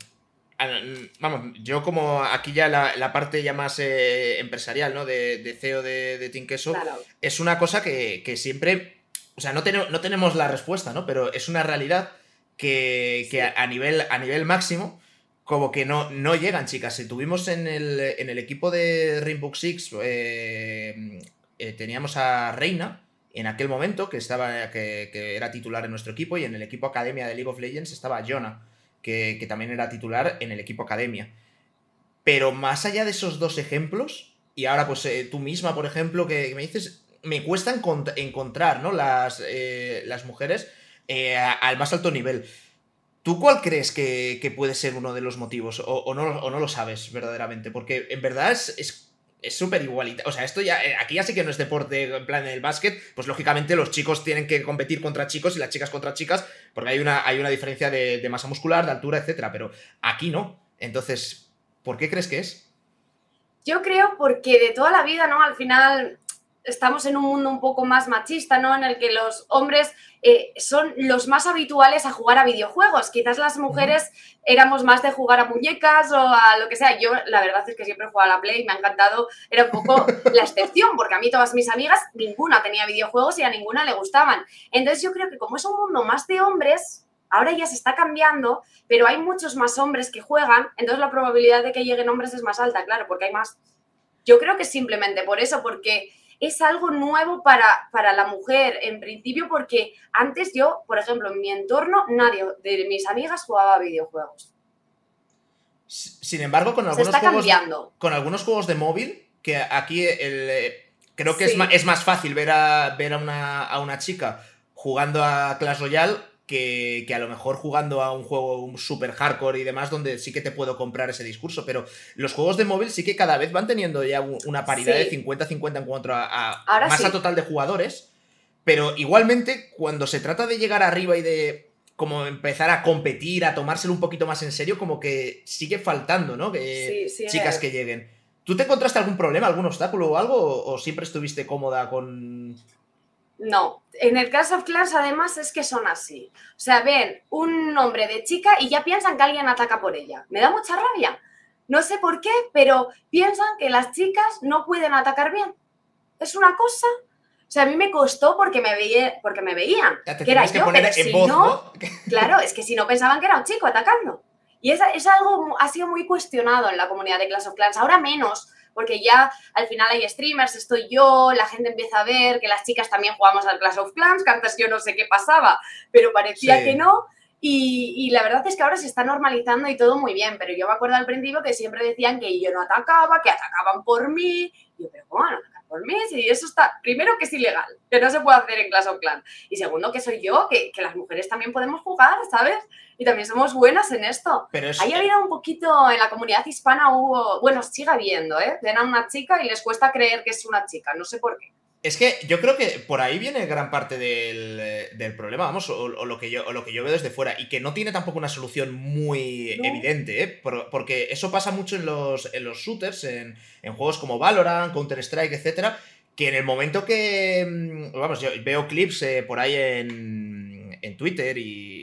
vamos, yo como aquí ya la, parte ya más eh, empresarial, ¿no? De, CEO de, de Team Queso, es una cosa que, siempre... O sea, no, no tenemos la respuesta, ¿no? Pero es una realidad que, a, nivel, a nivel máximo como que no, no llegan, chicas. Si tuvimos en el, en el equipo de Rainbow Six eh, eh, teníamos a Reina en aquel momento, que, estaba, que, era titular en nuestro equipo, y en el equipo academia de League of Legends estaba Jonah, que, también era titular en el equipo academia. Pero más allá de esos dos ejemplos, y ahora pues eh, tú misma, por ejemplo, que, me dices, me cuesta encontrar ¿no? las, las mujeres al más alto nivel. ¿Tú cuál crees que, puede ser uno de los motivos? O, no, lo sabes verdaderamente? Porque en verdad es súper igualita. O sea, esto ya, eh, aquí ya sí que no es deporte en plan del básquet, pues lógicamente los chicos tienen que competir contra chicos y las chicas contra chicas, porque hay una, hay una diferencia de, masa muscular, de altura, etcétera, pero aquí no. Entonces, ¿por qué crees que es? Yo creo porque de toda la vida, ¿no? Al final estamos en un mundo un poco más machista, ¿no? En el que los hombres eh, son los más habituales a jugar a videojuegos. Quizás las mujeres éramos más de jugar a muñecas o a lo que sea. Yo, la verdad es que siempre he jugado a la Play, me ha encantado. Era un poco la excepción, porque a mí todas mis amigas, ninguna tenía videojuegos y a ninguna le gustaban. Entonces yo creo que como es un mundo más de hombres, ahora ya se está cambiando, pero hay muchos más hombres que juegan, entonces la probabilidad de que lleguen hombres es más alta, claro, porque hay más. Yo creo que simplemente por eso, porque es algo nuevo para, para la mujer, en principio, porque antes yo, por ejemplo, en mi entorno, nadie de mis amigas jugaba videojuegos. Sin embargo, con algunos, juegos, con algunos juegos de móvil, que aquí eh, creo que es, más, es, más, fácil ver a, ver a una, a una chica jugando a Clash Royale que, a lo mejor jugando a un juego super hardcore y demás, donde sí que te puedo comprar ese discurso, pero los juegos de móvil sí que cada vez van teniendo ya una paridad de 50-50 en cuanto a, masa total de jugadores, pero igualmente cuando se trata de llegar arriba y de como empezar a competir, a tomárselo un poquito más en serio, como que sigue faltando, ¿no? Que chicas que lleguen. ¿Tú te encontraste algún problema, algún obstáculo o algo? ¿O siempre estuviste cómoda con, no, en el Clash of Clans además es que son así. O sea, ven un nombre de chica y ya piensan que alguien ataca por ella. Me da mucha rabia. No sé por qué, pero piensan que las chicas no pueden atacar bien. Es una cosa O sea, a mí me costó porque me, veía, porque me veían que era yo, pero si no, claro, es que si no pensaban que era un chico atacando. Y es, es algo, ha sido muy cuestionado en la comunidad de Clash of Clans, ahora menos, porque ya al final hay streamers, estoy yo, la gente empieza a ver que las chicas también jugamos al Clash of Clans, que antes yo no sé qué pasaba, pero parecía que no. Y, y, la verdad es que ahora se está normalizando y todo muy bien, pero yo me acuerdo al principio que siempre decían que yo no atacaba, que atacaban por mí. Y yo, pero ¿cómo no atacan por mí? Y eso está, primero que es ilegal, que no se puede hacer en Clash of Clans. Y segundo que soy yo, que, que las mujeres también podemos jugar, ¿sabes? Y también somos buenas en esto. Pero es... Ahí había un poquito, en la comunidad hispana hubo, bueno, sigue habiendo, ¿eh? Ven a una chica y les cuesta creer que es una chica, no sé por qué. Es que yo creo que por ahí viene gran parte del, eh, problema, vamos, o, lo que yo, lo que yo veo desde fuera, y que no tiene tampoco una solución muy evidente, ¿eh? porque eso pasa mucho en los, en los shooters, en, en juegos como Valorant, Counter-Strike, etcétera, que en el momento que, mm, vamos, yo veo clips eh, por ahí en, en Twitter y,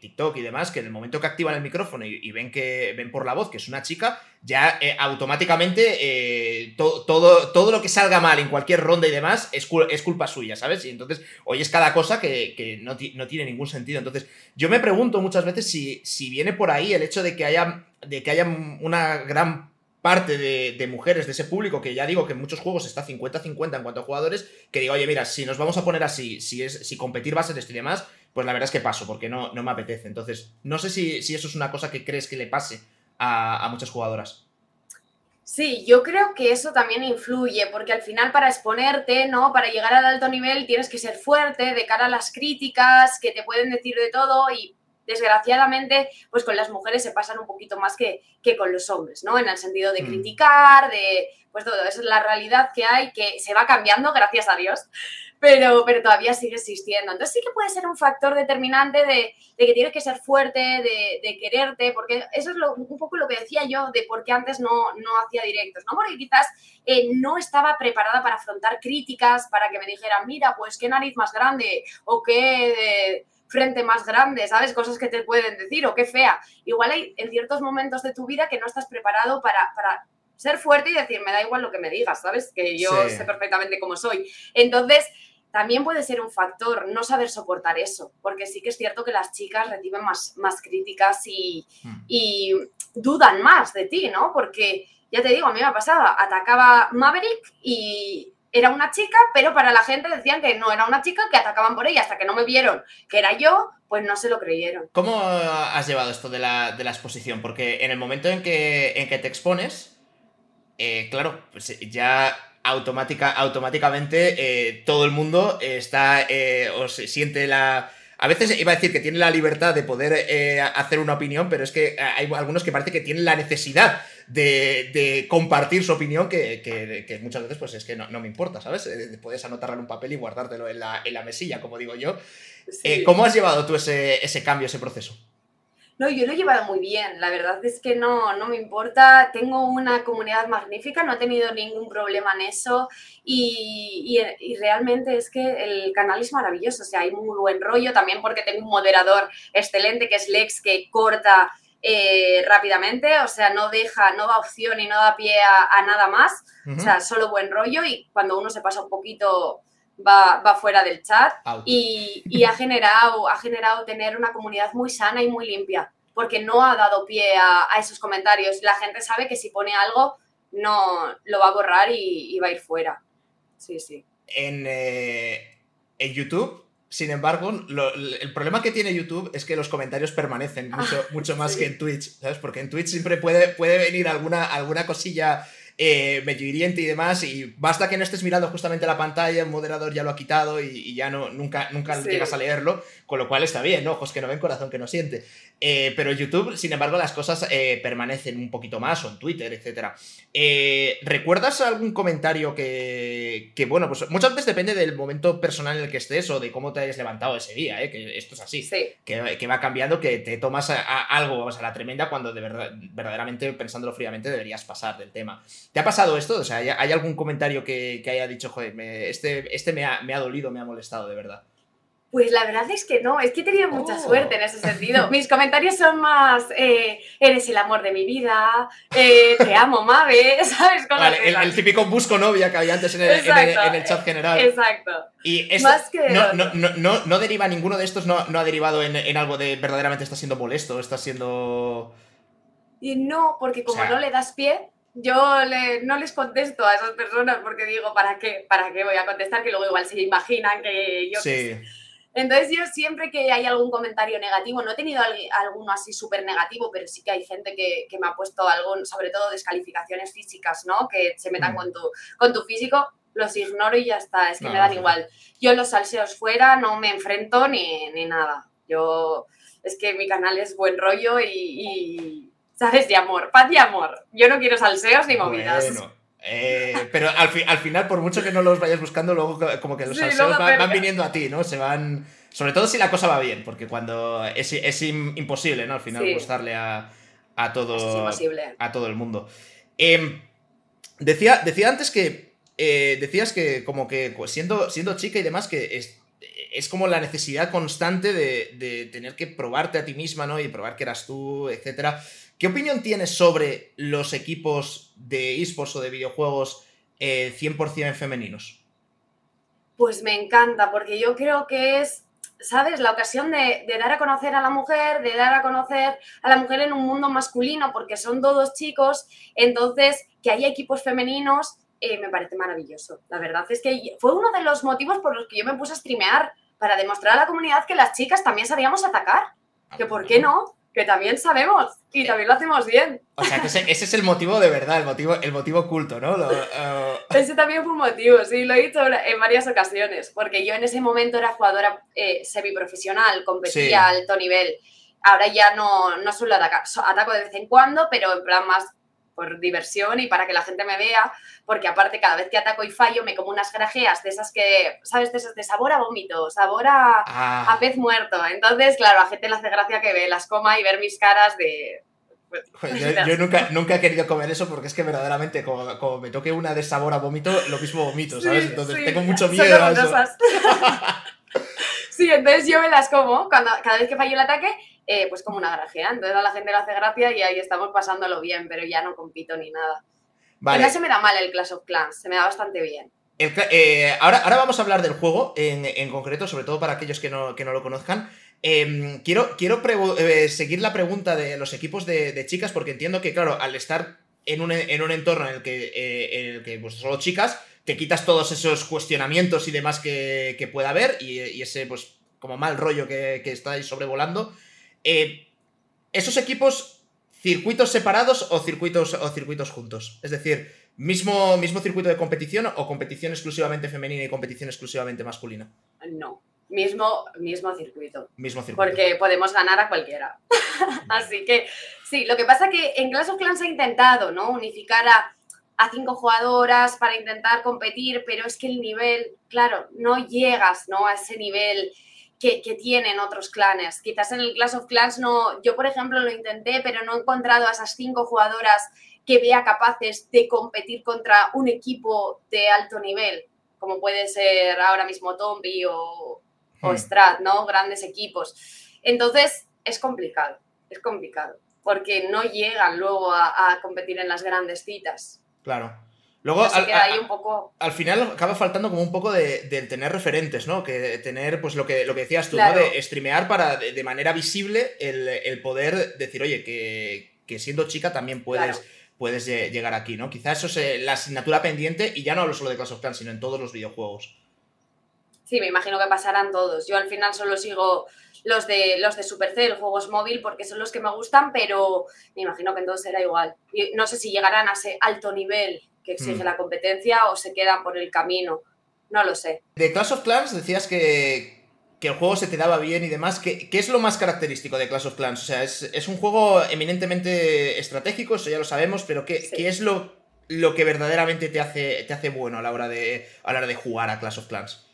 TikTok y demás, que en el momento que activan el micrófono y, ven que ven por la voz que es una chica, ya eh, automáticamente eh, todo, todo lo que salga mal en cualquier ronda y demás es, es culpa suya, ¿sabes? Y entonces oyes cada cosa que, no, tiene ningún sentido. Entonces, yo me pregunto muchas veces si, si viene por ahí el hecho de que haya, de que haya una gran parte de, mujeres de ese público, que ya digo que en muchos juegos está 50-50 en cuanto a jugadores, que digo, oye, mira, si nos vamos a poner así, si, es, si competir va a ser esto y demás, pues la verdad es que paso, porque no, no me apetece. Entonces, no sé si, eso es una cosa que crees que le pase a, muchas jugadoras. Sí, yo creo que eso también influye, porque al final para exponerte, ¿no? Para llegar al alto nivel tienes que ser fuerte de cara a las críticas que te pueden decir de todo y desgraciadamente, pues con las mujeres se pasan un poquito más que, que con los hombres, ¿no? En el sentido de mm. criticar, de, pues todo, esa es la realidad que hay, que se va cambiando, gracias a Dios, pero, pero todavía sigue existiendo. Entonces sí que puede ser un factor determinante de, de que tienes que ser fuerte, de, de quererte, porque eso es lo, un poco lo que decía yo de por qué antes no, no hacía directos, ¿no? Porque quizás eh, no estaba preparada para afrontar críticas, para que me dijeran, mira, pues qué nariz más grande o qué frente más grande, ¿sabes? Cosas que te pueden decir o qué fea. Igual hay en ciertos momentos de tu vida que no estás preparado para, para ser fuerte y decir, me da igual lo que me digas, ¿sabes? Que yo sé perfectamente cómo soy. Entonces, también puede ser un factor no saber soportar eso, porque sí que es cierto que las chicas reciben más, más críticas y, hmm. y dudan más de ti, ¿no? Porque, ya te digo, a mí me pasaba, atacaba Maverick y era una chica, pero para la gente decían que no era una chica, que atacaban por ella, hasta que no me vieron que era yo, pues no se lo creyeron. ¿Cómo has llevado esto de la, exposición? Porque en el momento en que, en que te expones, eh, claro, pues ya automática, automáticamente eh, todo el mundo está eh, o se siente la a veces iba a decir que tiene la libertad de poder eh, hacer una opinión, pero es que hay algunos que parece que tienen la necesidad de, compartir su opinión, que, muchas veces pues es que no, me importa, ¿sabes? Eh, puedes anotarla en un papel y guardártelo en la, mesilla, como digo yo. Eh, ¿Cómo has llevado tú ese, ese cambio, ese proceso? No, yo lo he llevado muy bien, la verdad es que no, no me importa, tengo una comunidad magnífica, no he tenido ningún problema en eso y, y, realmente es que el canal es maravilloso, o sea, hay muy buen rollo también porque tengo un moderador excelente que es Lex que corta eh, rápidamente, o sea, no deja, no da opción y no da pie a, nada más, o sea, solo buen rollo y cuando uno se pasa un poquito va, fuera del chat y, ha, generado, ha generado tener una comunidad muy sana y muy limpia, porque no ha dado pie a, esos comentarios. La gente sabe que si pone algo, no lo va a borrar y, va a ir fuera. Sí, sí. En, eh, en YouTube, sin embargo, el problema que tiene YouTube es que los comentarios permanecen mucho, ah, mucho más que en Twitch, ¿sabes? Porque en Twitch siempre puede, puede venir alguna, alguna cosilla eh, medio hiriente y demás, y basta que no estés mirando justamente la pantalla, el moderador ya lo ha quitado y, ya no, nunca, nunca llegas a leerlo, con lo cual está bien, ¿no? Ojos que no ven, corazón que no siente. Eh, pero en YouTube, sin embargo, las cosas eh, permanecen un poquito más, o en Twitter, etc. Eh, ¿Recuerdas algún comentario que, que, bueno, pues muchas veces depende del momento personal en el que estés o de cómo te hayas levantado ese día, que esto es así, que, que, va cambiando, que te tomas algo, vamos a la tremenda, cuando de verdad, verdaderamente, pensándolo fríamente, deberías pasar del tema. ¿Te ha pasado esto? O sea, ¿hay, algún comentario que, haya dicho, joder, este, este me, ha, me ha dolido, me ha molestado, de verdad? Pues la verdad es que no, es que he tenido mucha Oh. suerte en ese sentido. Mis comentarios son más, eh, eres el amor de mi vida, eh, te amo, Mabe, ¿sabes? Cosas Vale, el, típico busco novia que había antes en el, en el- Exacto. en el chat general. Exacto. Y esto Más que no, no, no, no, no deriva, ninguno de estos no, no ha derivado en, en algo de verdaderamente está siendo molesto, está siendo... Y no, porque como O sea- no le das pie, yo le- no les contesto a esas personas porque digo, ¿para qué? ¿Para qué voy a contestar? Que luego igual se imaginan que yo... sé. Entonces yo siempre que hay algún comentario negativo, no he tenido al- alguno así súper negativo, pero sí que hay gente que, que me ha puesto algún, sobre todo descalificaciones físicas, ¿no? Que se metan Mm. con, tu, con tu físico, los ignoro y ya está, es que No, me dan igual. Yo los salseos fuera no me enfrento ni, ni nada. Yo, es que mi canal es buen rollo y, y, ¿sabes? De amor, paz y amor. Yo no quiero salseos ni movidas. bueno. Eh, pero al, fi- al final, por mucho que no los vayas buscando, luego co- como que los Sí, salseos van, viniendo a ti, ¿no? Se van... Sobre todo si la cosa va bien, porque cuando es, es im- imposible, ¿no? Al final Sí. gustarle a, a todo... A todo el mundo. Em, decía, decía antes que. eh, decías que, como que pues, siendo, siendo chica y demás, que es, es como la necesidad constante de, de tener que probarte a ti misma, ¿no? Y probar que eras tú, etcétera. ¿Qué opinión tienes sobre los equipos de esports o de videojuegos eh, 100% femeninos? Pues me encanta, porque yo creo que es, ¿sabes? La ocasión de, dar a conocer a la mujer, de dar a conocer a la mujer en un mundo masculino, porque son todos chicos, entonces que haya equipos femeninos eh, me parece maravilloso. La verdad es que fue uno de los motivos por los que yo me puse a streamear, para demostrar a la comunidad que las chicas también sabíamos atacar, que por qué no, que también sabemos y también lo hacemos bien. O sea, que ese, ese es el motivo de verdad, el motivo, el motivo oculto, ¿no? Lo- eh, Ese también fue un motivo, sí, lo he dicho en varias ocasiones, porque yo en ese momento era jugadora eh, semiprofesional, competía Sí. a alto nivel. Ahora ya no, no suelo atacar, ataco de vez en cuando, pero en plan más por diversión y para que la gente me vea, porque aparte cada vez que ataco y fallo me como unas grajeas de esas que, ¿sabes? De esas de sabor a vómito, sabor a, ah, a pez muerto. Entonces, claro, a gente le hace gracia que ve las coma y ver mis caras de... pues, Joder, Yo, yo nunca, nunca he querido comer eso porque es que verdaderamente, como, como me toque una de sabor a vómito, lo mismo vomito, ¿sabes? Sí, Entonces sí, tengo mucho son miedo a eso. sí, entonces yo me las como. Cuando, cada vez que fallo el ataque, eh, pues como una grajea. Entonces a la gente le hace gracia y ahí estamos pasándolo bien, pero ya no compito ni nada. Vale, No se me da mal el Clash of Clans, se me da bastante bien. el eh, ahora, ahora vamos a hablar del juego en, en concreto, sobre todo para aquellos que no, que no lo conozcan. Em, quiero quiero eh, seguir la pregunta de los equipos de, de chicas porque entiendo que, claro, al estar en un, en un entorno en el que, eh, en el que pues, solo chicas, te quitas todos esos cuestionamientos y demás que, que pueda haber y, y ese, pues, como mal rollo que, que estáis sobrevolando. Eh, esos equipos, circuitos separados o circuitos, o circuitos juntos. Es decir, mismo, mismo circuito de competición o competición exclusivamente femenina y competición exclusivamente masculina. No, mismo, mismo circuito. Mismo circuito. Porque podemos ganar a cualquiera. Así que sí, lo que pasa que en Clash of Clans ha intentado, ¿no? Unificar a, a cinco jugadoras para intentar competir, pero es que el nivel, claro, no llegas, ¿no? A ese nivel que, que tienen otros clanes. Quizás en el Clash of Clans no, yo por ejemplo lo intenté, pero no he encontrado a esas cinco jugadoras que vea capaces de competir contra un equipo de alto nivel, como puede ser ahora mismo Tombi o, o Hmm. Strat, ¿no? Grandes equipos. Entonces, es complicado, es complicado, porque no llegan luego a, a competir en las grandes citas. Claro. Luego, al, queda al- ahí un poco... al final acaba faltando como un poco de, tener referentes, ¿no? Que tener, pues lo que, lo que decías tú, Claro. ¿no? De streamear para, de, de manera visible, el, el poder decir, oye, que, que siendo chica también puedes, Claro. puedes lle- llegar aquí, ¿no? Quizás eso es eh, la asignatura pendiente, y ya no hablo solo de Clash of Clans, sino en todos los videojuegos. Sí, me imagino que pasarán todos. Yo al final solo sigo los de, los de Supercell, juegos móvil, porque son los que me gustan, pero me imagino que en todos será igual. Y no sé si llegarán a ese alto nivel que exige Hmm. la competencia o se quedan por el camino. No lo sé. De Clash of Clans decías que, que el juego se te daba bien y demás. ¿Qué, qué es lo más característico de Clash of Clans? O sea, es, es un juego eminentemente estratégico, eso ya lo sabemos, pero ¿qué, Sí. qué es lo, lo que verdaderamente te hace, te hace bueno a la, hora de, a la hora de jugar a Clash of Clans?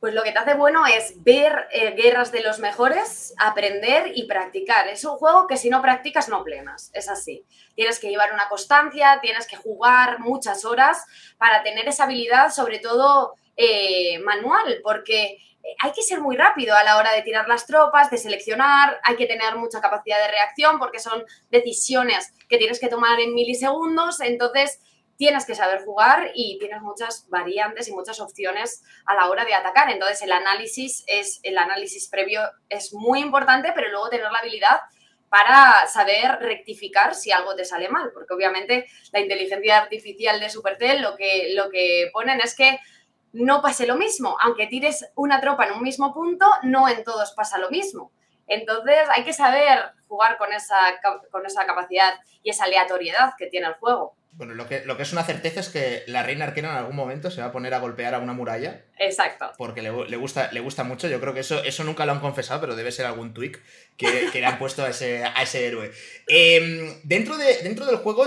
Pues lo que te hace bueno es ver eh, guerras de los mejores, aprender y practicar. Es un juego que si no practicas no plenas, es así. Tienes que llevar una constancia, tienes que jugar muchas horas para tener esa habilidad, sobre todo eh, manual, porque hay que ser muy rápido a la hora de tirar las tropas, de seleccionar, hay que tener mucha capacidad de reacción porque son decisiones que tienes que tomar en milisegundos, entonces tienes que saber jugar y tienes muchas variantes y muchas opciones a la hora de atacar. Entonces el análisis es el análisis previo es muy importante, pero luego tener la habilidad para saber rectificar si algo te sale mal, porque obviamente la inteligencia artificial de Supercell lo que, lo que ponen es que no pase lo mismo. Aunque tires una tropa en un mismo punto, no en todos pasa lo mismo. Entonces hay que saber jugar con esa, con esa capacidad y esa aleatoriedad que tiene el juego. Bueno, lo que, lo que es una certeza es que la reina arquera en algún momento se va a poner a golpear a una muralla. Exacto. Porque le, gusta, le gusta mucho. Yo creo que eso, eso nunca lo han confesado, pero debe ser algún tweak que, le han puesto a ese, a ese héroe. Em, dentro, de, dentro del juego,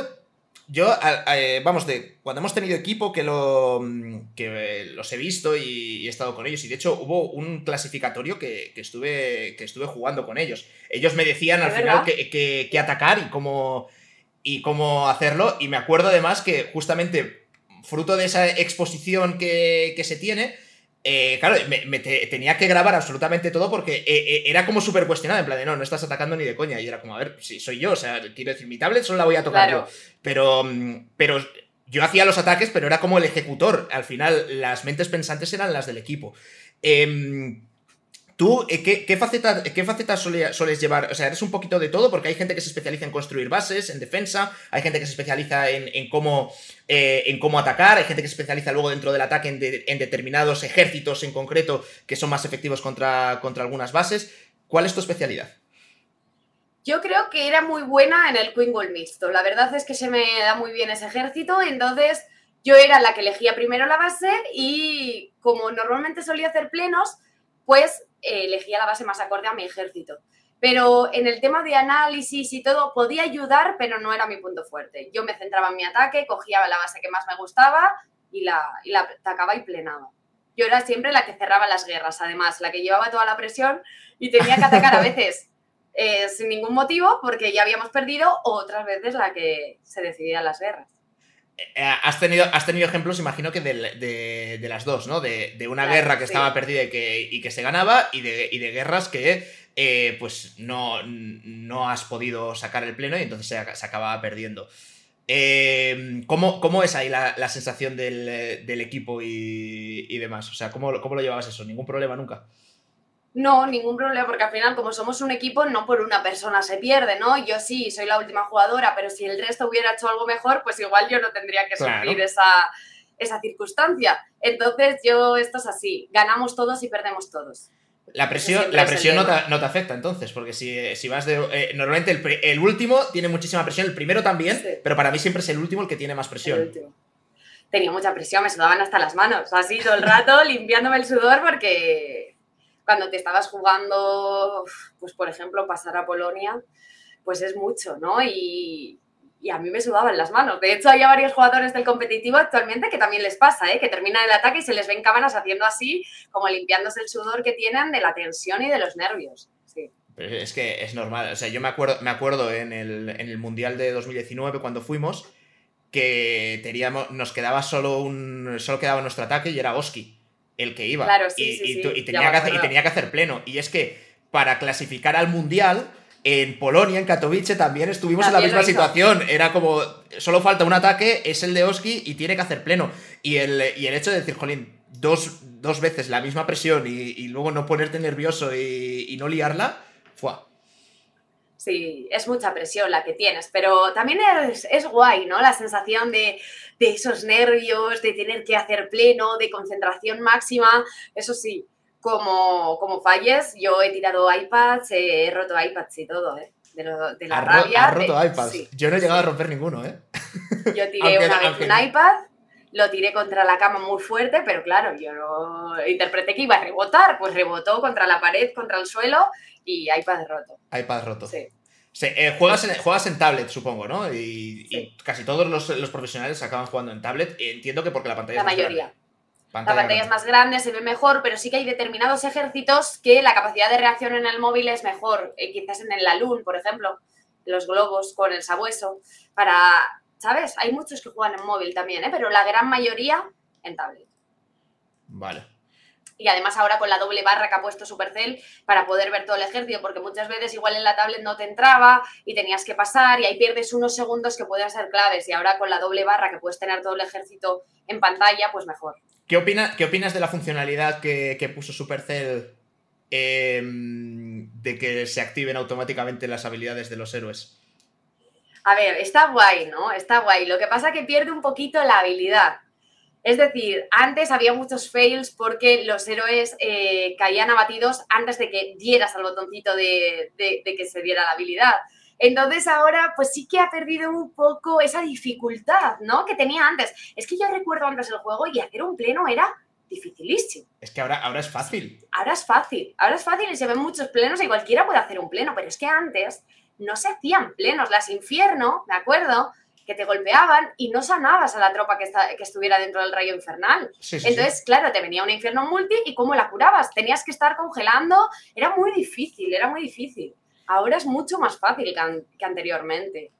yo, eh, vamos, de cuando hemos tenido equipo que, lo, que los he visto y, he estado con ellos, y de hecho hubo un clasificatorio que, estuve, que estuve jugando con ellos. Ellos me decían al final que, que, atacar y cómo, y cómo hacerlo, y me acuerdo además que justamente fruto de esa exposición que, se tiene, eh, claro, me, tenía que grabar absolutamente todo porque eh, eh, era como súper cuestionado, en plan de no, no estás atacando ni de coña. Y era como, a ver, si soy yo, o sea, quiero decir, mi tablet solo la voy a tocar yo. Pero, mm, pero yo hacía los ataques, pero era como el ejecutor. Al final, las mentes pensantes eran las del equipo. Eh, ¿Tú eh, qué, facetas qué faceta sueles llevar? O sea, eres un poquito de todo, porque hay gente que se especializa en construir bases, en defensa, hay gente que se especializa en, cómo, eh, en cómo atacar, hay gente que se especializa luego dentro del ataque en, determinados ejércitos en concreto que son más efectivos contra, contra algunas bases. ¿Cuál es tu especialidad? Yo creo que era muy buena en el Queen Gold mixto. La verdad es que se me da muy bien ese ejército, entonces yo era la que elegía primero la base y como normalmente solía hacer plenos, pues eh, elegía la base más acorde a mi ejército. Pero en el tema de análisis y todo podía ayudar, pero no era mi punto fuerte. Yo me centraba en mi ataque, cogía la base que más me gustaba y la, la atacaba y plenaba. Yo era siempre la que cerraba las guerras, además, la que llevaba toda la presión y tenía que atacar a veces eh, sin ningún motivo porque ya habíamos perdido, o otras veces la que se decidían las guerras. Eh, has tenido, has tenido ejemplos, imagino que de, las dos, ¿no? De, una guerra que estaba perdida y que, que, se ganaba y de, de guerras que eh, pues no, no, has podido sacar el pleno y entonces se, acababa perdiendo. Eh, ¿cómo, es ahí la, sensación del, equipo y, demás? O sea, ¿cómo, ¿cómo lo llevabas eso? ¿Ningún problema nunca? No, ningún problema, porque al final, como somos un equipo, no por una persona se pierde, ¿no? Yo sí, soy la última jugadora, pero si el resto hubiera hecho algo mejor, pues igual yo no tendría que sufrir esa, esa circunstancia. Entonces, yo, esto es así, ganamos todos y perdemos todos. La presión, la presión no, te, afecta entonces, porque si, vas de... Eh, normalmente el, último tiene muchísima presión, el primero también, pero para mí siempre es el último el que tiene más presión. Tenía mucha presión, me sudaban hasta las manos, así todo el rato limpiándome el sudor porque cuando te estabas jugando, pues por ejemplo, pasar a Polonia, pues es mucho, ¿no? Y, a mí me sudaban las manos. De hecho, hay varios jugadores del competitivo actualmente que también les pasa, ¿eh? que terminan el ataque y se les ven cámaras haciendo así, como limpiándose el sudor que tienen de la tensión y de los nervios. Sí. es que es normal. O sea, yo me acuerdo, me acuerdo en, el, Mundial de 2019 cuando fuimos que teníamos, nos quedaba solo un. solo quedaba nuestro ataque y era Oski el que iba. Claro, sí, y, y, tenía que hacer, y, tenía que hacer, pleno. Y es que para clasificar al Mundial, en Polonia, en Katowice, también estuvimos en la misma situación. Era como, solo falta un ataque, es el de Oski y tiene que hacer pleno. Y el, y el hecho de decir, jolín, dos, dos veces la misma presión y, luego no ponerte nervioso y, no liarla, fue Sí, es mucha presión la que tienes, pero también es, es guay, ¿no? La sensación de, de, esos nervios, de tener que hacer pleno, de concentración máxima. Eso sí, como, como falles, yo he tirado iPads, he roto iPads y todo, ¿eh? De, de la rabia. roto iPads? Yo no he llegado a romper ninguno, ¿eh? Yo tiré una vez un iPad, lo tiré contra la cama muy fuerte, pero claro, yo interpreté que iba a rebotar, pues rebotó contra la pared, contra el suelo y iPad roto. iPad roto. Sí. Eh, juegas, en, juegas en tablet, supongo, ¿no? Y, casi todos los, profesionales acaban jugando en tablet. Entiendo que porque la pantalla la mayoría. la pantalla es más grande, se ve mejor, pero sí que hay determinados ejércitos que la capacidad de reacción en el móvil es mejor. Eh, quizás en el Alun, por ejemplo, los globos con el sabueso. Para, ¿sabes? Hay muchos que juegan en móvil también, ¿eh? pero la gran mayoría en tablet. Vale. Y además ahora con la doble barra que ha puesto Supercell para poder ver todo el ejército, porque muchas veces igual en la tablet no te entraba y tenías que pasar y ahí pierdes unos segundos que pueden ser claves. Y ahora con la doble barra que puedes tener todo el ejército en pantalla, pues mejor. ¿Qué, opina, qué opinas de la funcionalidad que, que puso Supercell em, de que se activen automáticamente las habilidades de los héroes? A ver, está guay, ¿no? Está guay. Lo que pasa es que pierde un poquito la habilidad. Es decir, antes había muchos fails porque los héroes eh, caían abatidos antes de que dieras al botoncito de, que se diera la habilidad. Entonces ahora pues sí que ha perdido un poco esa dificultad, ¿no? Que tenía antes. Es que yo recuerdo antes el juego y hacer un pleno era dificilísimo. Es que ahora, ahora es fácil. Ahora es fácil. Ahora es fácil y se ven muchos plenos y cualquiera puede hacer un pleno, pero es que antes no se hacían plenos. Las infierno, ¿de acuerdo? Que te golpeaban y no sanabas a la tropa que, que estuviera dentro del rayo infernal. Entonces, claro, te venía un infierno multi y ¿cómo la curabas? Tenías que estar congelando, era muy difícil, era muy difícil. Ahora es mucho más fácil que, anteriormente.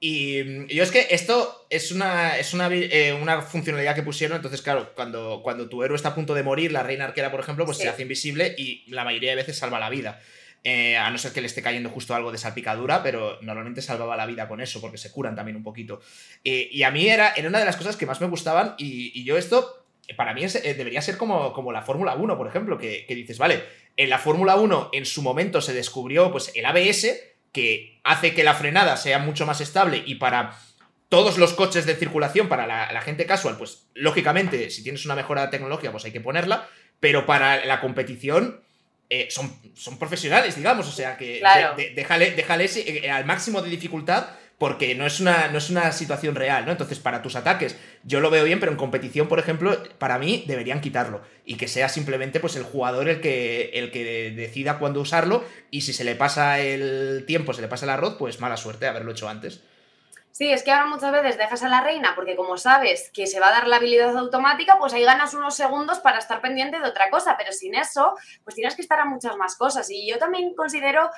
Y yo es que esto es una, es eh, una, funcionalidad que pusieron, entonces claro, cuando, cuando tu héroe está a punto de morir, la reina arquera, por ejemplo, pues se hace invisible y la mayoría de veces salva la vida. Eh, a no ser que le esté cayendo justo algo de salpicadura, pero normalmente salvaba la vida con eso, porque se curan también un poquito. Eh, y a mí era, era una de las cosas que más me gustaban, y, yo esto, para mí eh, debería ser como, como la Fórmula 1, por ejemplo, que, dices, vale, en la Fórmula 1 en su momento se descubrió pues, el ABS, que hace que la frenada sea mucho más estable y para todos los coches de circulación, para la, gente casual, pues lógicamente, si tienes una mejora tecnológica, pues hay que ponerla, pero para la competición eh, son, son profesionales, digamos, o sea que déjale, déjale eh, al máximo de dificultad porque no es, una, no es una situación real, ¿no? Entonces, para tus ataques, yo lo veo bien, pero en competición, por ejemplo, para mí deberían quitarlo. Y que sea simplemente pues, el jugador el que, el que decida cuándo usarlo. Y si se le pasa el tiempo, se le pasa el arroz, pues mala suerte haberlo hecho antes. Sí, es que ahora muchas veces dejas a la reina porque como sabes que se va a dar la habilidad automática, pues ahí ganas unos segundos para estar pendiente de otra cosa, pero sin eso, pues tienes que estar a muchas más cosas. Y yo también considero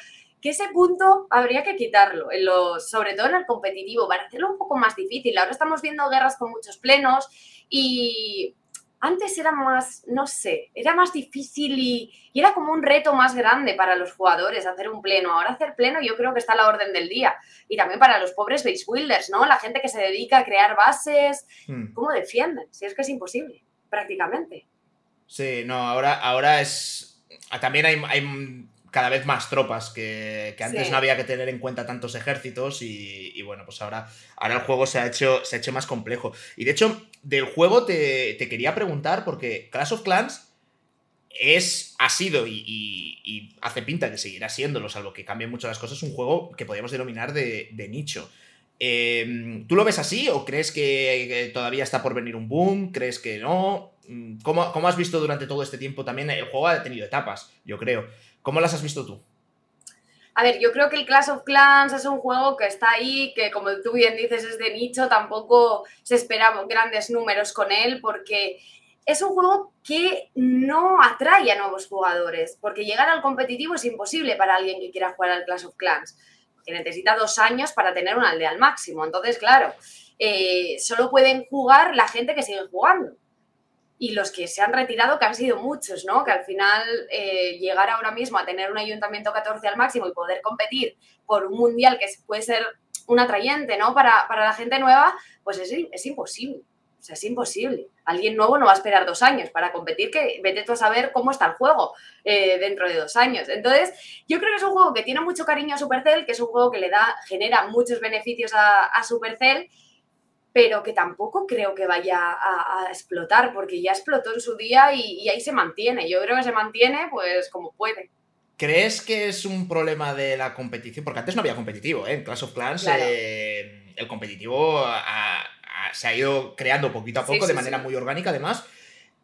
que ese punto habría que quitarlo, en sobre todo en el competitivo, para hacerlo un poco más difícil. Ahora estamos viendo guerras con muchos plenos y antes era más, no sé, era más difícil y, era como un reto más grande para los jugadores hacer un pleno. Ahora hacer pleno yo creo que está a la orden del día. Y también para los pobres base builders, ¿no? La gente que se dedica a crear bases. Hmm. ¿Cómo defienden? Si es que es imposible, prácticamente. Sí, no, ahora, ahora es... También hay, hay cada vez más tropas que, antes no había que tener en cuenta tantos ejércitos y, bueno, pues ahora, ahora el juego se ha, hecho, se ha hecho más complejo. Y de hecho, del juego te, quería preguntar, porque Clash of Clans es, ha sido y, hace pinta que seguirá siendo, salvo que cambien mucho las cosas, un juego que podríamos denominar de, nicho. Em, ¿Tú lo ves así o crees que todavía está por venir un boom? ¿Crees que no? ¿Cómo, ¿Cómo, has visto durante todo este tiempo también? El juego ha tenido etapas, yo creo. ¿Cómo las has visto tú? A ver, yo creo que el Clash of Clans es un juego que está ahí, que como tú bien dices es de nicho, tampoco se esperaban grandes números con él porque es un juego que no atrae a nuevos jugadores, porque llegar al competitivo es imposible para alguien que quiera jugar al Clash of Clans, que necesita dos años para tener una aldea al máximo. Entonces, claro, eh, solo pueden jugar la gente que sigue jugando y los que se han retirado, que han sido muchos, ¿no? Que al final eh, llegar ahora mismo a tener un ayuntamiento 14 al máximo y poder competir por un mundial que puede ser un atrayente, ¿no? Para, la gente nueva, pues es, es, imposible. O sea, es imposible. Alguien nuevo no va a esperar dos años para competir, que vete tú a saber cómo está el juego eh, dentro de dos años. Entonces, yo creo que es un juego que tiene mucho cariño a Supercell, que es un juego que le da, genera muchos beneficios a, a Supercell pero que tampoco creo que vaya a, explotar, porque ya explotó en su día y, ahí se mantiene. Yo creo que se mantiene pues como puede. ¿Crees que es un problema de la competición? Porque antes no había competitivo, ¿eh? En Clash of Clans eh, el competitivo se ha ido creando poquito a poco de manera muy orgánica además.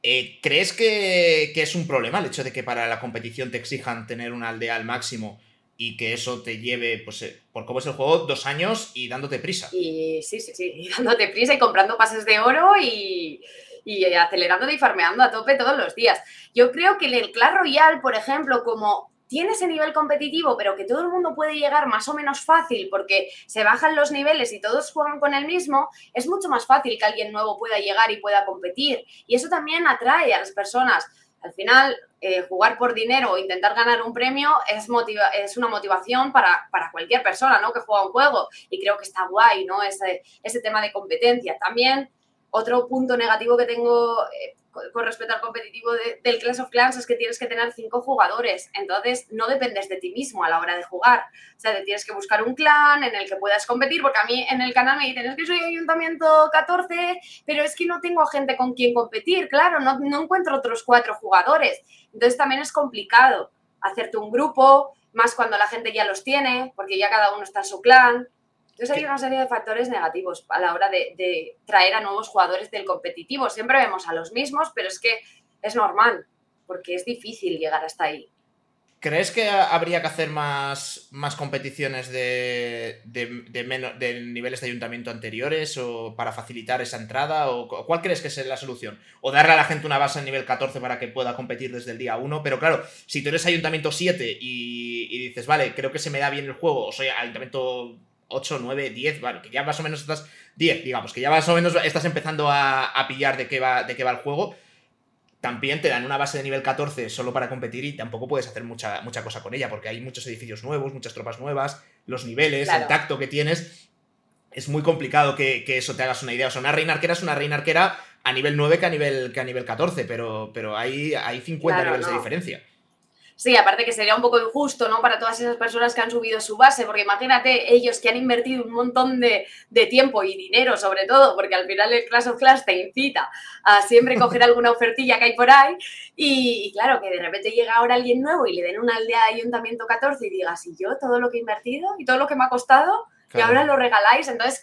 Eh, ¿Crees que, que, es un problema el hecho de que para la competición te exijan tener una aldea al máximo y que eso te lleve, pues, eh, por cómo es el juego, dos años y dándote prisa. Y sí, sí, sí, y dándote prisa y comprando pases de oro y, y acelerando y farmeando a tope todos los días. Yo creo que en el Clash Royale, por ejemplo, como tiene ese nivel competitivo, pero que todo el mundo puede llegar más o menos fácil porque se bajan los niveles y todos juegan con el mismo, es mucho más fácil que alguien nuevo pueda llegar y pueda competir. Y eso también atrae a las personas. Al final, eh, jugar por dinero o intentar ganar un premio es, una motivación para, cualquier persona ¿no? que juega un juego. Y creo que está guay, ¿no? Ese, ese tema de competencia. También otro punto negativo que tengo eh, con respecto al competitivo del Clash of Clans es que tienes que tener cinco jugadores, entonces no dependes de ti mismo a la hora de jugar. O sea, te tienes que buscar un clan en el que puedas competir, porque a mí en el canal me dicen, es que soy ayuntamiento 14, pero es que no tengo gente con quien competir, claro, no, no encuentro otros cuatro jugadores. Entonces también es complicado hacerte un grupo, más cuando la gente ya los tiene, porque ya cada uno está en su clan. Entonces hay una serie de factores negativos a la hora de, traer a nuevos jugadores del competitivo. Siempre vemos a los mismos, pero es que es normal, porque es difícil llegar hasta ahí. ¿Crees que habría que hacer más, más competiciones de, de, niveles de ayuntamiento anteriores o para facilitar esa entrada? ¿O cuál crees que es la solución? ¿O darle a la gente una base en nivel 14 para que pueda competir desde el día 1? Pero claro, si tú eres ayuntamiento 7 y, y dices, vale, creo que se me da bien el juego, o soy ayuntamiento 8, 9, 10, vale, que ya más o menos estás 10, digamos, que ya más o menos estás empezando a, pillar de qué, va, de qué va el juego. También te dan una base de nivel 14 solo para competir y tampoco puedes hacer mucha, mucha cosa con ella, porque hay muchos edificios nuevos, muchas tropas nuevas, los niveles, el tacto que tienes. Es muy complicado que, eso te hagas una idea. O sea, una reina arquera es una reina arquera a nivel 9 que a nivel, que a nivel 14, pero, pero hay, hay 50 niveles de diferencia. Sí, aparte que sería un poco injusto, ¿no? Para todas esas personas que han subido su base, porque imagínate ellos que han invertido un montón de, tiempo y dinero, sobre todo, porque al final el Clash of Clash te incita a siempre coger alguna ofertilla que hay por ahí. Y, claro, que de repente llega ahora alguien nuevo y le den una aldea de ayuntamiento 14 y digas, ¿y yo todo lo que he invertido y todo lo que me ha costado? Y ahora lo regaláis. Entonces,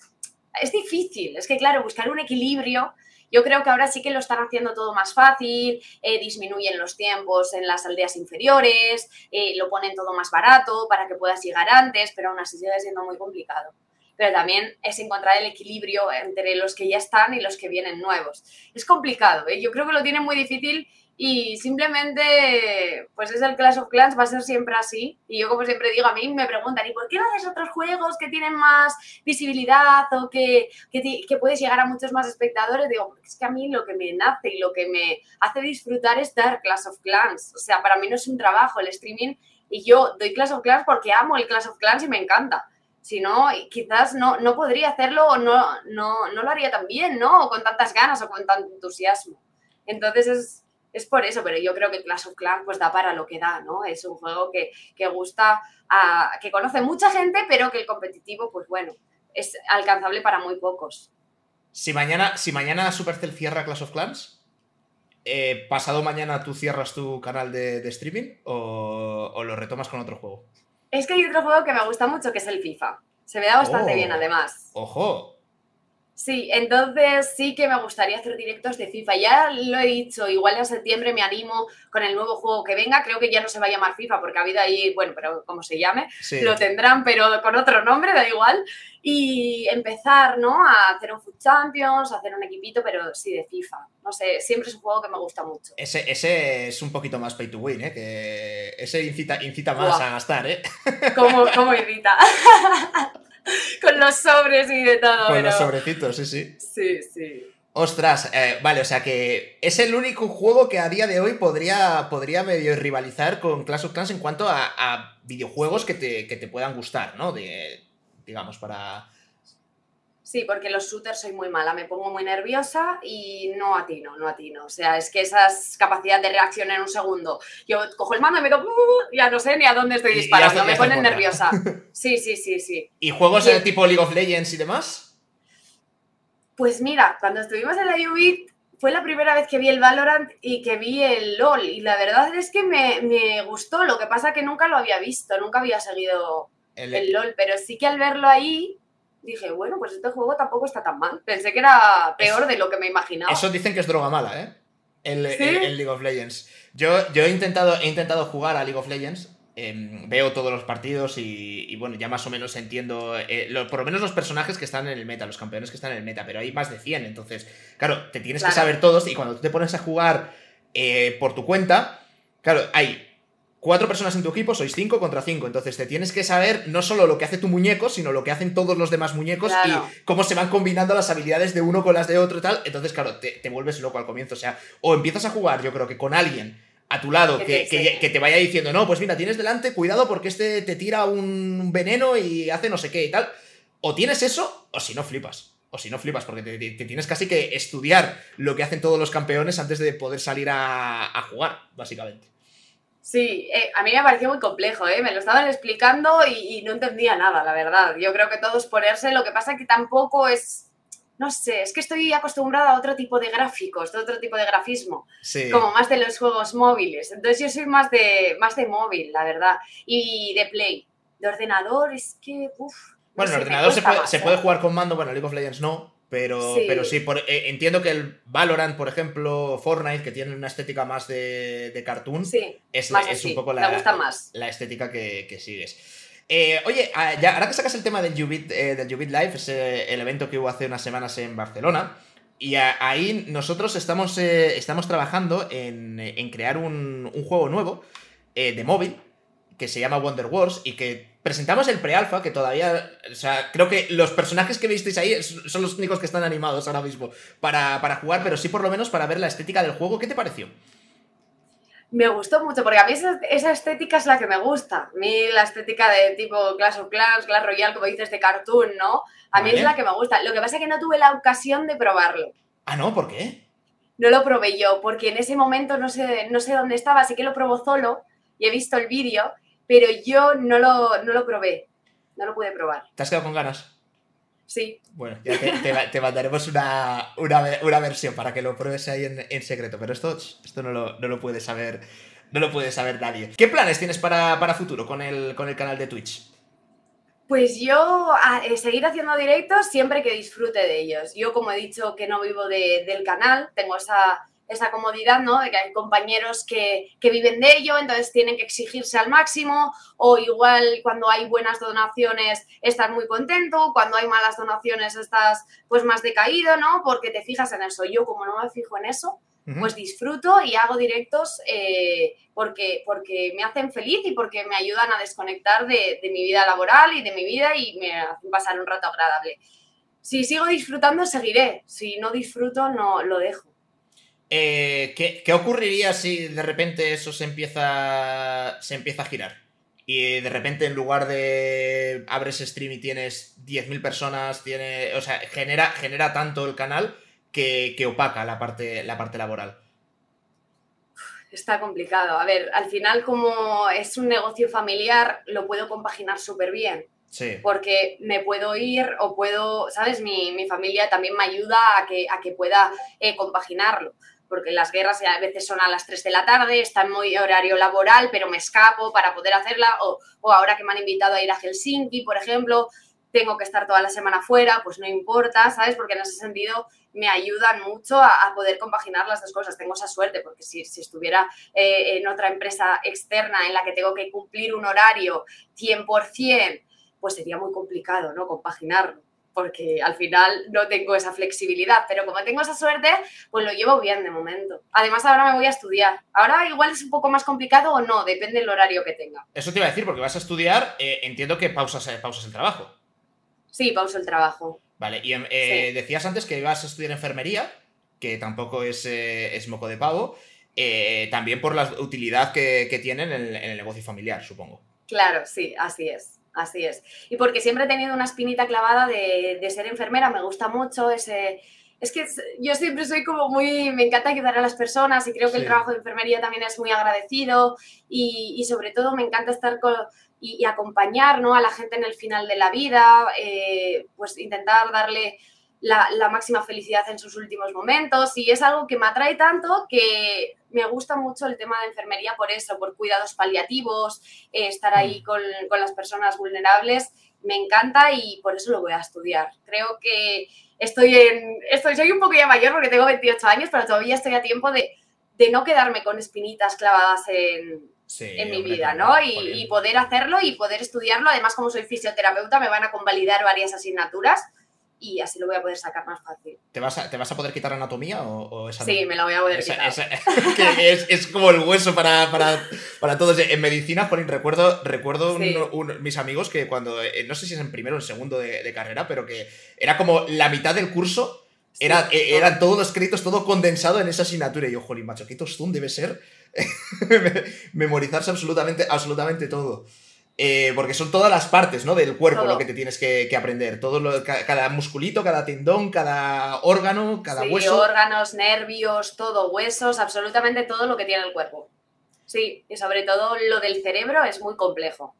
es difícil. Es que, claro, buscar un equilibrio yo creo que ahora sí que lo están haciendo todo más fácil, eh, disminuyen los tiempos en las aldeas inferiores, eh, lo ponen todo más barato para que puedas llegar antes, pero aún así sigue siendo muy complicado. Pero también es encontrar el equilibrio entre los que ya están y los que vienen nuevos. Es complicado, ¿eh? yo creo que lo tienen muy difícil y simplemente, pues es el Clash of Clans, va a ser siempre así. Y yo, como siempre digo, a mí me preguntan, ¿y por qué no haces otros juegos que tienen más visibilidad o que, que, puedes llegar a muchos más espectadores? Digo, es que a mí lo que me nace y lo que me hace disfrutar es dar Clash of Clans. O sea, para mí no es un trabajo el streaming y yo doy Clash of Clans porque amo el Clash of Clans y me encanta. Si no, quizás no, no podría hacerlo o no, no, no lo haría tan bien, ¿no? O con tantas ganas o con tanto entusiasmo. Entonces es, es por eso, pero yo creo que Clash of Clans pues da para lo que da, ¿no? Es un juego que, gusta, a, que conoce mucha gente, pero que el competitivo, pues bueno, es alcanzable para muy pocos. Si mañana, si mañana Supercell cierra Clash of Clans, eh, ¿pasado mañana tú cierras tu canal de, streaming o, o, lo retomas con otro juego? Es que hay otro juego que me gusta mucho, que es el FIFA. Se me da bastante bien, oh, además. ¡Ojo! Sí, entonces sí que me gustaría hacer directos de FIFA. Ya lo he dicho, igual en septiembre me animo con el nuevo juego que venga. Creo que ya no se va a llamar FIFA porque ha habido ahí, bueno, pero como se llame, lo tendrán, pero con otro nombre, da igual. Y empezar, ¿no? A hacer un Food Champions, hacer un equipito, pero sí de FIFA. No sé, siempre es un juego que me gusta mucho. Ese, ese es un poquito más pay to win, ¿eh? Que ese incita, incita más a gastar, ¿eh? ¿Cómo, cómo incita? con los sobres y de todo. Con los sobrecitos, sí, sí. Sí, sí. Ostras, eh, vale, o sea que es el único juego que a día de hoy podría, podría medio rivalizar con Clash of Clans en cuanto a, videojuegos que te, que te, puedan gustar, ¿no? De, digamos, para, Sí, porque los shooters soy muy mala, me pongo muy nerviosa y no atino, no atino. O sea, es que esas capacidad de reacción en un segundo. Yo cojo el mando y me digo, uh", ya no sé ni a dónde estoy disparando, me ponen nerviosa. Sí, sí, sí, sí. ¿Y juegos tipo League of Legends y demás? Pues mira, cuando estuvimos en la UBIT fue la primera vez que vi el Valorant y que vi el LOL. Y la verdad es que me, me gustó, lo que pasa que nunca lo había visto, nunca había seguido el LOL, pero sí que al verlo ahí dije, bueno, pues este juego tampoco está tan mal. Pensé que era peor de lo que me imaginaba. Eso dicen que es droga mala, ¿eh? El, League of Legends. Yo, yo he, intentado, he intentado jugar a League of Legends. Em, veo todos los partidos y, bueno, ya más o menos entiendo, eh, por lo menos los personajes que están en el meta, los campeones que están en el meta, pero hay más de 100, entonces, claro, te tienes que saber todos y cuando tú te pones a jugar eh, por tu cuenta, claro, hay cuatro personas en tu equipo, sois cinco contra cinco. Entonces te tienes que saber no solo lo que hace tu muñeco, sino lo que hacen todos los demás muñecos y cómo se van combinando las habilidades de uno con las de otro y tal. Entonces, claro, te, vuelves loco al comienzo. O sea, o empiezas a jugar, yo creo que con alguien a tu lado que, que, te vaya diciendo, no, pues mira, tienes delante, cuidado porque este te tira un veneno y hace no sé qué y tal. O tienes eso, o si no flipas. O si no flipas, porque te, tienes casi que estudiar lo que hacen todos los campeones antes de poder salir a jugar, básicamente. Sí, eh, a mí me pareció muy complejo, ¿eh? me lo estaban explicando y, no entendía nada, la verdad. Yo creo que todo es ponerse, lo que pasa es que tampoco es, no sé, es que estoy acostumbrada a otro tipo de gráficos, de otro tipo de grafismo, como más de los juegos móviles. Entonces yo soy más de, más de móvil, la verdad, y de Play. De ordenador es que, uff. Bueno, el ordenador se, puede, se puede ¿eh? jugar con mando, bueno, League of Legends no, pero sí, pero sí por, eh, entiendo que el Valorant, por ejemplo, Fortnite, que tiene una estética más de, de cartoon, es, es un poco la, la estética que, sigues. Eh, oye, ah, ya, ahora que sacas el tema del Ubit, eh, del Live, es el evento que hubo hace unas semanas en Barcelona, y ahí nosotros estamos, estamos trabajando en, en crear un, un, juego nuevo de móvil que se llama Wonder Wars y que presentamos el pre-alpha, que todavía, o sea, creo que los personajes que visteis ahí son los únicos que están animados ahora mismo para, jugar, pero sí por lo menos para ver la estética del juego. ¿Qué te pareció? Me gustó mucho, porque a mí esa, estética es la que me gusta. A mí la estética de tipo Clash of Clans, Clash Royale, como dices, de cartoon, ¿no? A mí es la que me gusta. Lo que pasa es que no tuve la ocasión de probarlo. Ah, ¿no? ¿Por qué? No lo probé yo, porque en ese momento no sé, no sé dónde estaba, así que lo probó solo y he visto el vídeo pero yo no lo, no lo probé, no lo pude probar. ¿Te has quedado con ganas? Sí. Bueno, ya te, mandaremos una, una, versión para que lo pruebes ahí en, secreto, pero esto, esto no, lo, no lo puede saber. No lo puede saber nadie. ¿Qué planes tienes para, para futuro con el, con el canal de Twitch? Pues yo a, eh, seguir haciendo directos siempre que disfrute de ellos. Yo, como he dicho, que no vivo del canal, tengo esa, esa comodidad, ¿no? De que hay compañeros que, viven de ello, entonces tienen que exigirse al máximo, o igual cuando hay buenas donaciones estás muy contento, cuando hay malas donaciones estás pues más decaído, ¿no? Porque te fijas en eso. Yo como no me fijo en eso, pues disfruto y hago directos eh, porque, porque me hacen feliz y porque me ayudan a desconectar de, de mi vida laboral y de mi vida y me hacen pasar un rato agradable. Si sigo disfrutando, seguiré. Si no disfruto, no lo dejo. Eh, ¿qué, ocurriría si de repente eso se empieza, se empieza a girar? Y de repente en lugar de abres stream y tienes 10.000 personas, tiene, o sea, genera, genera tanto el canal que, opaca la parte, la parte laboral. Está complicado. A ver, al final como es un negocio familiar, lo puedo compaginar súper bien. Sí. Porque me puedo ir o puedo, ¿sabes? Mi, familia también me ayuda a que, a que pueda eh, compaginarlo porque las guerras a veces son a las 3 de la tarde, está en muy horario laboral, pero me escapo para poder hacerla, o, ahora que me han invitado a ir a Helsinki, por ejemplo, tengo que estar toda la semana fuera, pues no importa, ¿sabes? Porque en ese sentido me ayudan mucho a, poder compaginar las dos cosas. Tengo esa suerte, porque si, estuviera eh, en otra empresa externa en la que tengo que cumplir un horario 100%, pues sería muy complicado, ¿no? Compaginarlo porque al final no tengo esa flexibilidad, pero como tengo esa suerte, pues lo llevo bien de momento. Además, ahora me voy a estudiar. Ahora igual es un poco más complicado o no, depende del horario que tenga. Eso te iba a decir, porque vas a estudiar, eh, entiendo que pausas, eh, pausas el trabajo. Sí, pauso el trabajo. Vale, y em, eh, decías antes que ibas a estudiar enfermería, que tampoco es, es moco de pavo, también por la utilidad que, tienen en el negocio familiar, supongo. Claro, sí, así es. Así es. Y porque siempre he tenido una espinita clavada de, ser enfermera, me gusta mucho ese... Es que yo siempre soy como muy, me encanta ayudar a las personas y creo que el trabajo de enfermería también es muy agradecido y, sobre todo me encanta estar con, y, acompañar ¿no? a la gente en el final de la vida, eh, pues intentar darle la, máxima felicidad en sus últimos momentos y es algo que me atrae tanto que me gusta mucho el tema de enfermería por eso, por cuidados paliativos, eh, estar ahí mm. con, las personas vulnerables, me encanta y por eso lo voy a estudiar. Creo que estoy en, estoy, soy un poco ya mayor porque tengo 28 años, pero todavía estoy a tiempo de, no quedarme con espinitas clavadas en, en mi vida, ¿no? Y, y, poder hacerlo y poder estudiarlo. Además, como soy fisioterapeuta, me van a convalidar varias asignaturas y así lo voy a poder sacar más fácil. ¿Te vas a, ¿te vas a poder quitar anatomía o, esa Sí, me la voy a poder quitar. es, como el hueso para, para, todos. En medicina, por recuerdo, recuerdo mis amigos que cuando, eh, no sé si es en primero o en segundo de, carrera, pero que era como la mitad del curso, era, eh, eran todos los créditos, todo condensado en esa asignatura. Y yo, jolín, macho, qué tostón debe ser memorizarse absolutamente, absolutamente todo. Eh, porque son todas las partes ¿no? del cuerpo lo que te tienes que, aprender. Todo lo, cada musculito, cada tendón, cada órgano, cada sí, hueso. órganos, nervios, todo, huesos, absolutamente todo lo que tiene el cuerpo. Sí, y sobre todo lo del cerebro es muy complejo.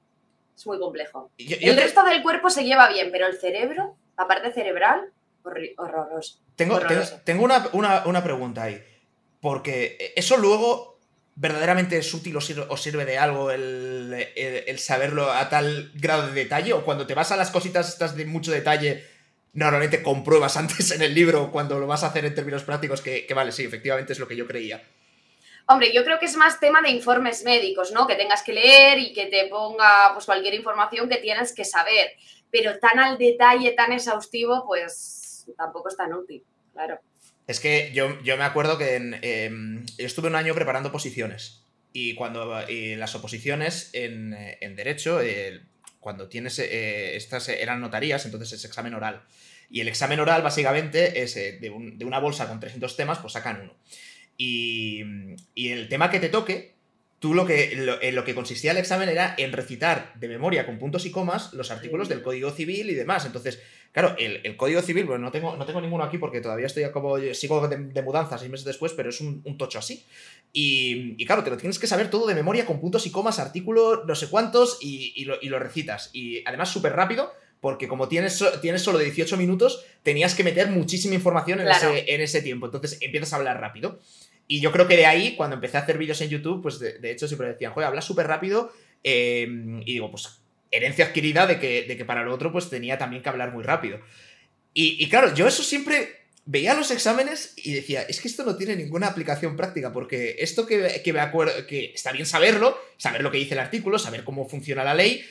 Es muy complejo. el resto del cuerpo se lleva bien, pero el cerebro, la parte cerebral, horroroso. Tengo, tengo, una, una pregunta ahí. Porque eso luego verdaderamente es útil o sirve, de algo el, saberlo a tal grado de detalle? ¿O cuando te vas a las cositas estas de mucho detalle, normalmente compruebas antes en el libro cuando lo vas a hacer en términos prácticos que, vale, sí, efectivamente es lo que yo creía? Hombre, yo creo que es más tema de informes médicos, ¿no? Que tengas que leer y que te ponga pues cualquier información que tienes que saber. Pero tan al detalle, tan exhaustivo, pues tampoco es tan útil, claro. Es que yo, yo me acuerdo que em, estuve un año preparando posiciones. Y cuando las oposiciones en, Derecho, cuando tienes. Eh, estas eran notarías, entonces es examen oral. Y el examen oral, básicamente, es eh, de, una bolsa con 300 temas, pues sacan uno. Y, y el tema que te toque, tú lo que, en lo que consistía el examen era en recitar de memoria con puntos y comas los artículos del Código Civil y demás. Entonces, Claro, el, Código Civil, bueno, no tengo, no tengo ninguno aquí porque todavía estoy como. Sigo de, mudanza seis meses después, pero es un, tocho así. Y, claro, te lo tienes que saber todo de memoria con puntos y comas, artículo, no sé cuántos, y, lo, recitas. Y además súper rápido, porque como tienes, tienes solo de 18 minutos, tenías que meter muchísima información en, ese, en ese tiempo. Entonces empiezas a hablar rápido. Y yo creo que de ahí, cuando empecé a hacer vídeos en YouTube, pues de, hecho siempre decían, joder, habla súper rápido. Eh, y digo, pues herencia adquirida de que, de que para lo otro pues tenía también que hablar muy rápido. Y, claro, yo eso siempre veía los exámenes y decía, es que esto no tiene ninguna aplicación práctica, porque esto que, me acuerdo, que está bien saberlo, saber lo que dice el artículo, saber cómo funciona la ley,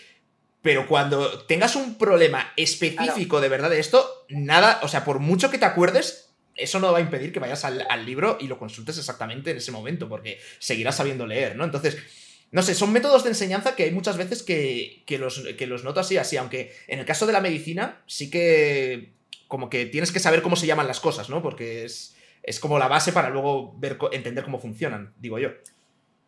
pero cuando tengas un problema específico de verdad de esto, nada, o sea, por mucho que te acuerdes, eso no va a impedir que vayas al, libro y lo consultes exactamente en ese momento, porque seguirás sabiendo leer, ¿no? Entonces, no sé, son métodos de enseñanza que hay muchas veces que, los, que los noto así, así, aunque en el caso de la medicina sí que como que tienes que saber cómo se llaman las cosas, ¿no? Porque es, como la base para luego ver, entender cómo funcionan, digo yo.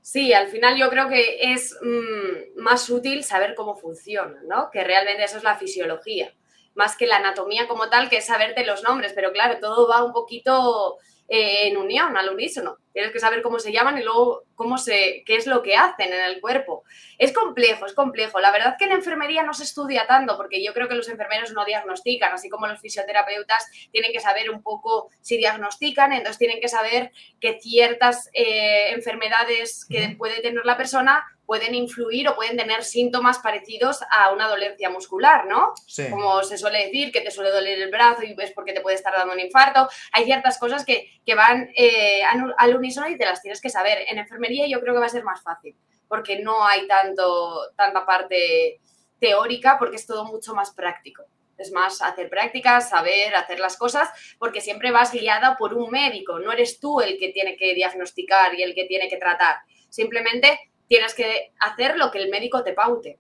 Sí, al final yo creo que es mm, más útil saber cómo funciona, ¿no? Que realmente eso es la fisiología, más que la anatomía como tal, que es saberte los nombres, pero claro, todo va un poquito eh, en unión, al unísono. Tienes que saber cómo se llaman y luego cómo se, qué es lo que hacen en el cuerpo. Es complejo, es complejo. La verdad que en enfermería no se estudia tanto porque yo creo que los enfermeros no diagnostican, así como los fisioterapeutas tienen que saber un poco si diagnostican, entonces tienen que saber que ciertas eh, enfermedades que puede tener la persona pueden influir o pueden tener síntomas parecidos a una dolencia muscular, ¿no? Como se suele decir, que te suele doler el brazo y es porque te puede estar dando un infarto. Hay ciertas cosas que, van eh, al unísono y te las tienes que saber. En enfermería yo creo que va a ser más fácil, porque no hay tanto, tanta parte teórica, porque es todo mucho más práctico. Es más hacer prácticas, saber hacer las cosas, porque siempre vas guiada por un médico. No eres tú el que tiene que diagnosticar y el que tiene que tratar. Simplemente tienes que hacer lo que el médico te paute.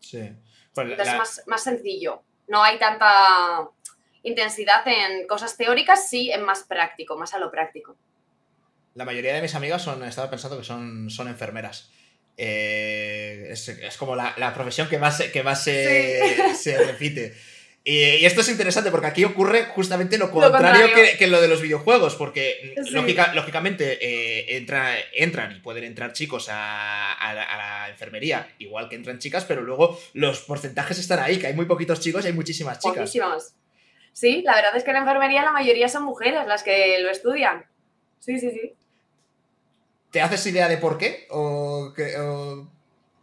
Sí. Entonces es más, sencillo. No hay tanta intensidad en cosas teóricas, sí en más práctico, más a lo práctico. La mayoría de mis amigas son, he estado pensando que son, son enfermeras. Eh, es, como la, profesión que más, que más se, se repite. Y, esto es interesante porque aquí ocurre justamente lo contrario, Que, lo de los videojuegos, porque lógicamente eh, entran y pueden entrar chicos a, la enfermería, igual que entran chicas, pero luego los porcentajes están ahí, que hay muy poquitos chicos y hay muchísimas chicas. Muchísimas. Sí, la verdad es que en la enfermería la mayoría son mujeres las que lo estudian. Sí, sí, sí. ¿Te haces idea de por qué? ¿O, que,